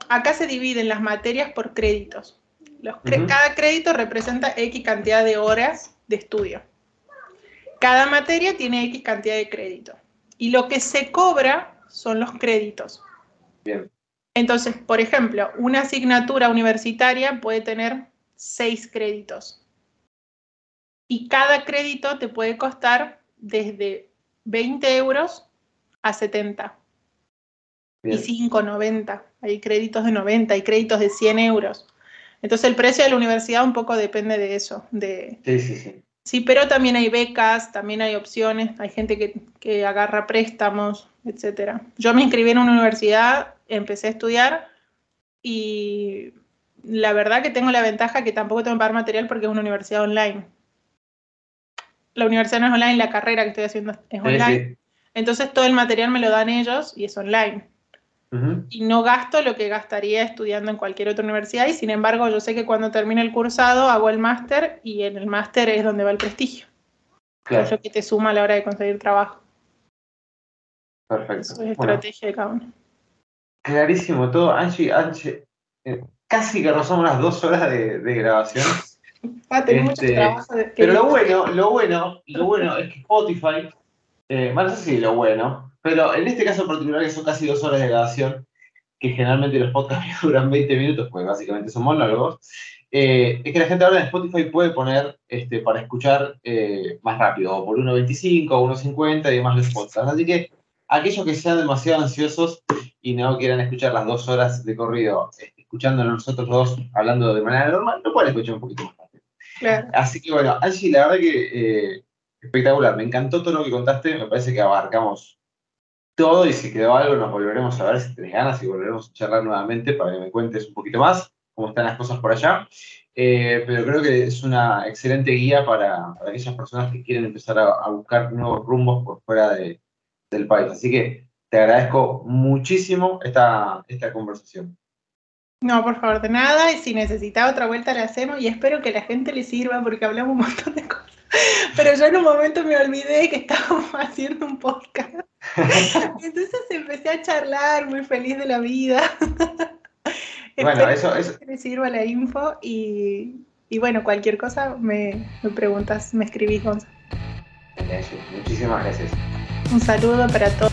Acá se dividen las materias por créditos. Cada crédito representa X cantidad de horas de estudio. Cada materia tiene X cantidad de crédito. Y lo que se cobra son los créditos. Bien. Entonces, por ejemplo, una asignatura universitaria puede tener seis créditos. Y cada crédito te puede costar desde 20 euros a 70. Y 5, 90. Hay créditos de 90, hay créditos de 100 euros. Entonces el precio de la universidad un poco depende de eso. De, sí, sí, sí. Sí, pero también hay becas, también hay opciones, hay gente que, que agarra préstamos, etc. Yo me inscribí en una universidad, empecé a estudiar y la verdad que tengo la ventaja que tampoco tengo que pagar material porque es una universidad online. La universidad no es online, la carrera que estoy haciendo es online. Entonces todo el material me lo dan ellos y es online y no gasto lo que gastaría estudiando en cualquier otra universidad y sin embargo yo sé que cuando termine el cursado hago el máster y en el máster es donde va el prestigio. Claro. Es lo que te suma a la hora de conseguir trabajo. Perfecto. Eso es estrategia de cada uno. Clarísimo todo. Angie, Angie eh, casi que rozamos las dos horas de, grabación. Ah, este, pero lo bueno, lo bueno, lo bueno es que Spotify, eh, no sé si lo bueno, pero en este caso en particular, que son casi dos horas de grabación, que generalmente los podcasts duran 20 minutos, pues básicamente son monólogos, eh, es que la gente ahora en Spotify puede poner este, para escuchar eh, más rápido, o por 1.25 o 1.50 y demás los podcasts. Así que aquellos que sean demasiado ansiosos y no quieran escuchar las dos horas de corrido, este, escuchándonos nosotros dos hablando de manera normal, lo pueden escuchar un poquito más rápido. Claro. Así que bueno, Angie, la verdad que eh, espectacular, me encantó todo lo que contaste, me parece que abarcamos todo y si quedó algo nos volveremos a ver si tenés ganas y volveremos a charlar nuevamente para que me cuentes un poquito más cómo están las cosas por allá. Eh, pero creo que es una excelente guía para, aquellas personas que quieren empezar a, buscar nuevos rumbos por fuera del país. Así que te agradezco muchísimo esta, esta conversación. No, por favor, de nada. Y si necesita otra vuelta la hacemos y espero que la gente le sirva porque hablamos un montón de cosas. Pero yo en un momento me olvidé que estábamos haciendo un podcast. Entonces empecé a charlar, muy feliz de la vida. Bueno, eso, eso. Que me sirva la info y, y bueno, cualquier cosa me, me preguntas, me escribís, Gonzalo. Muchísimas gracias. Un saludo para todos.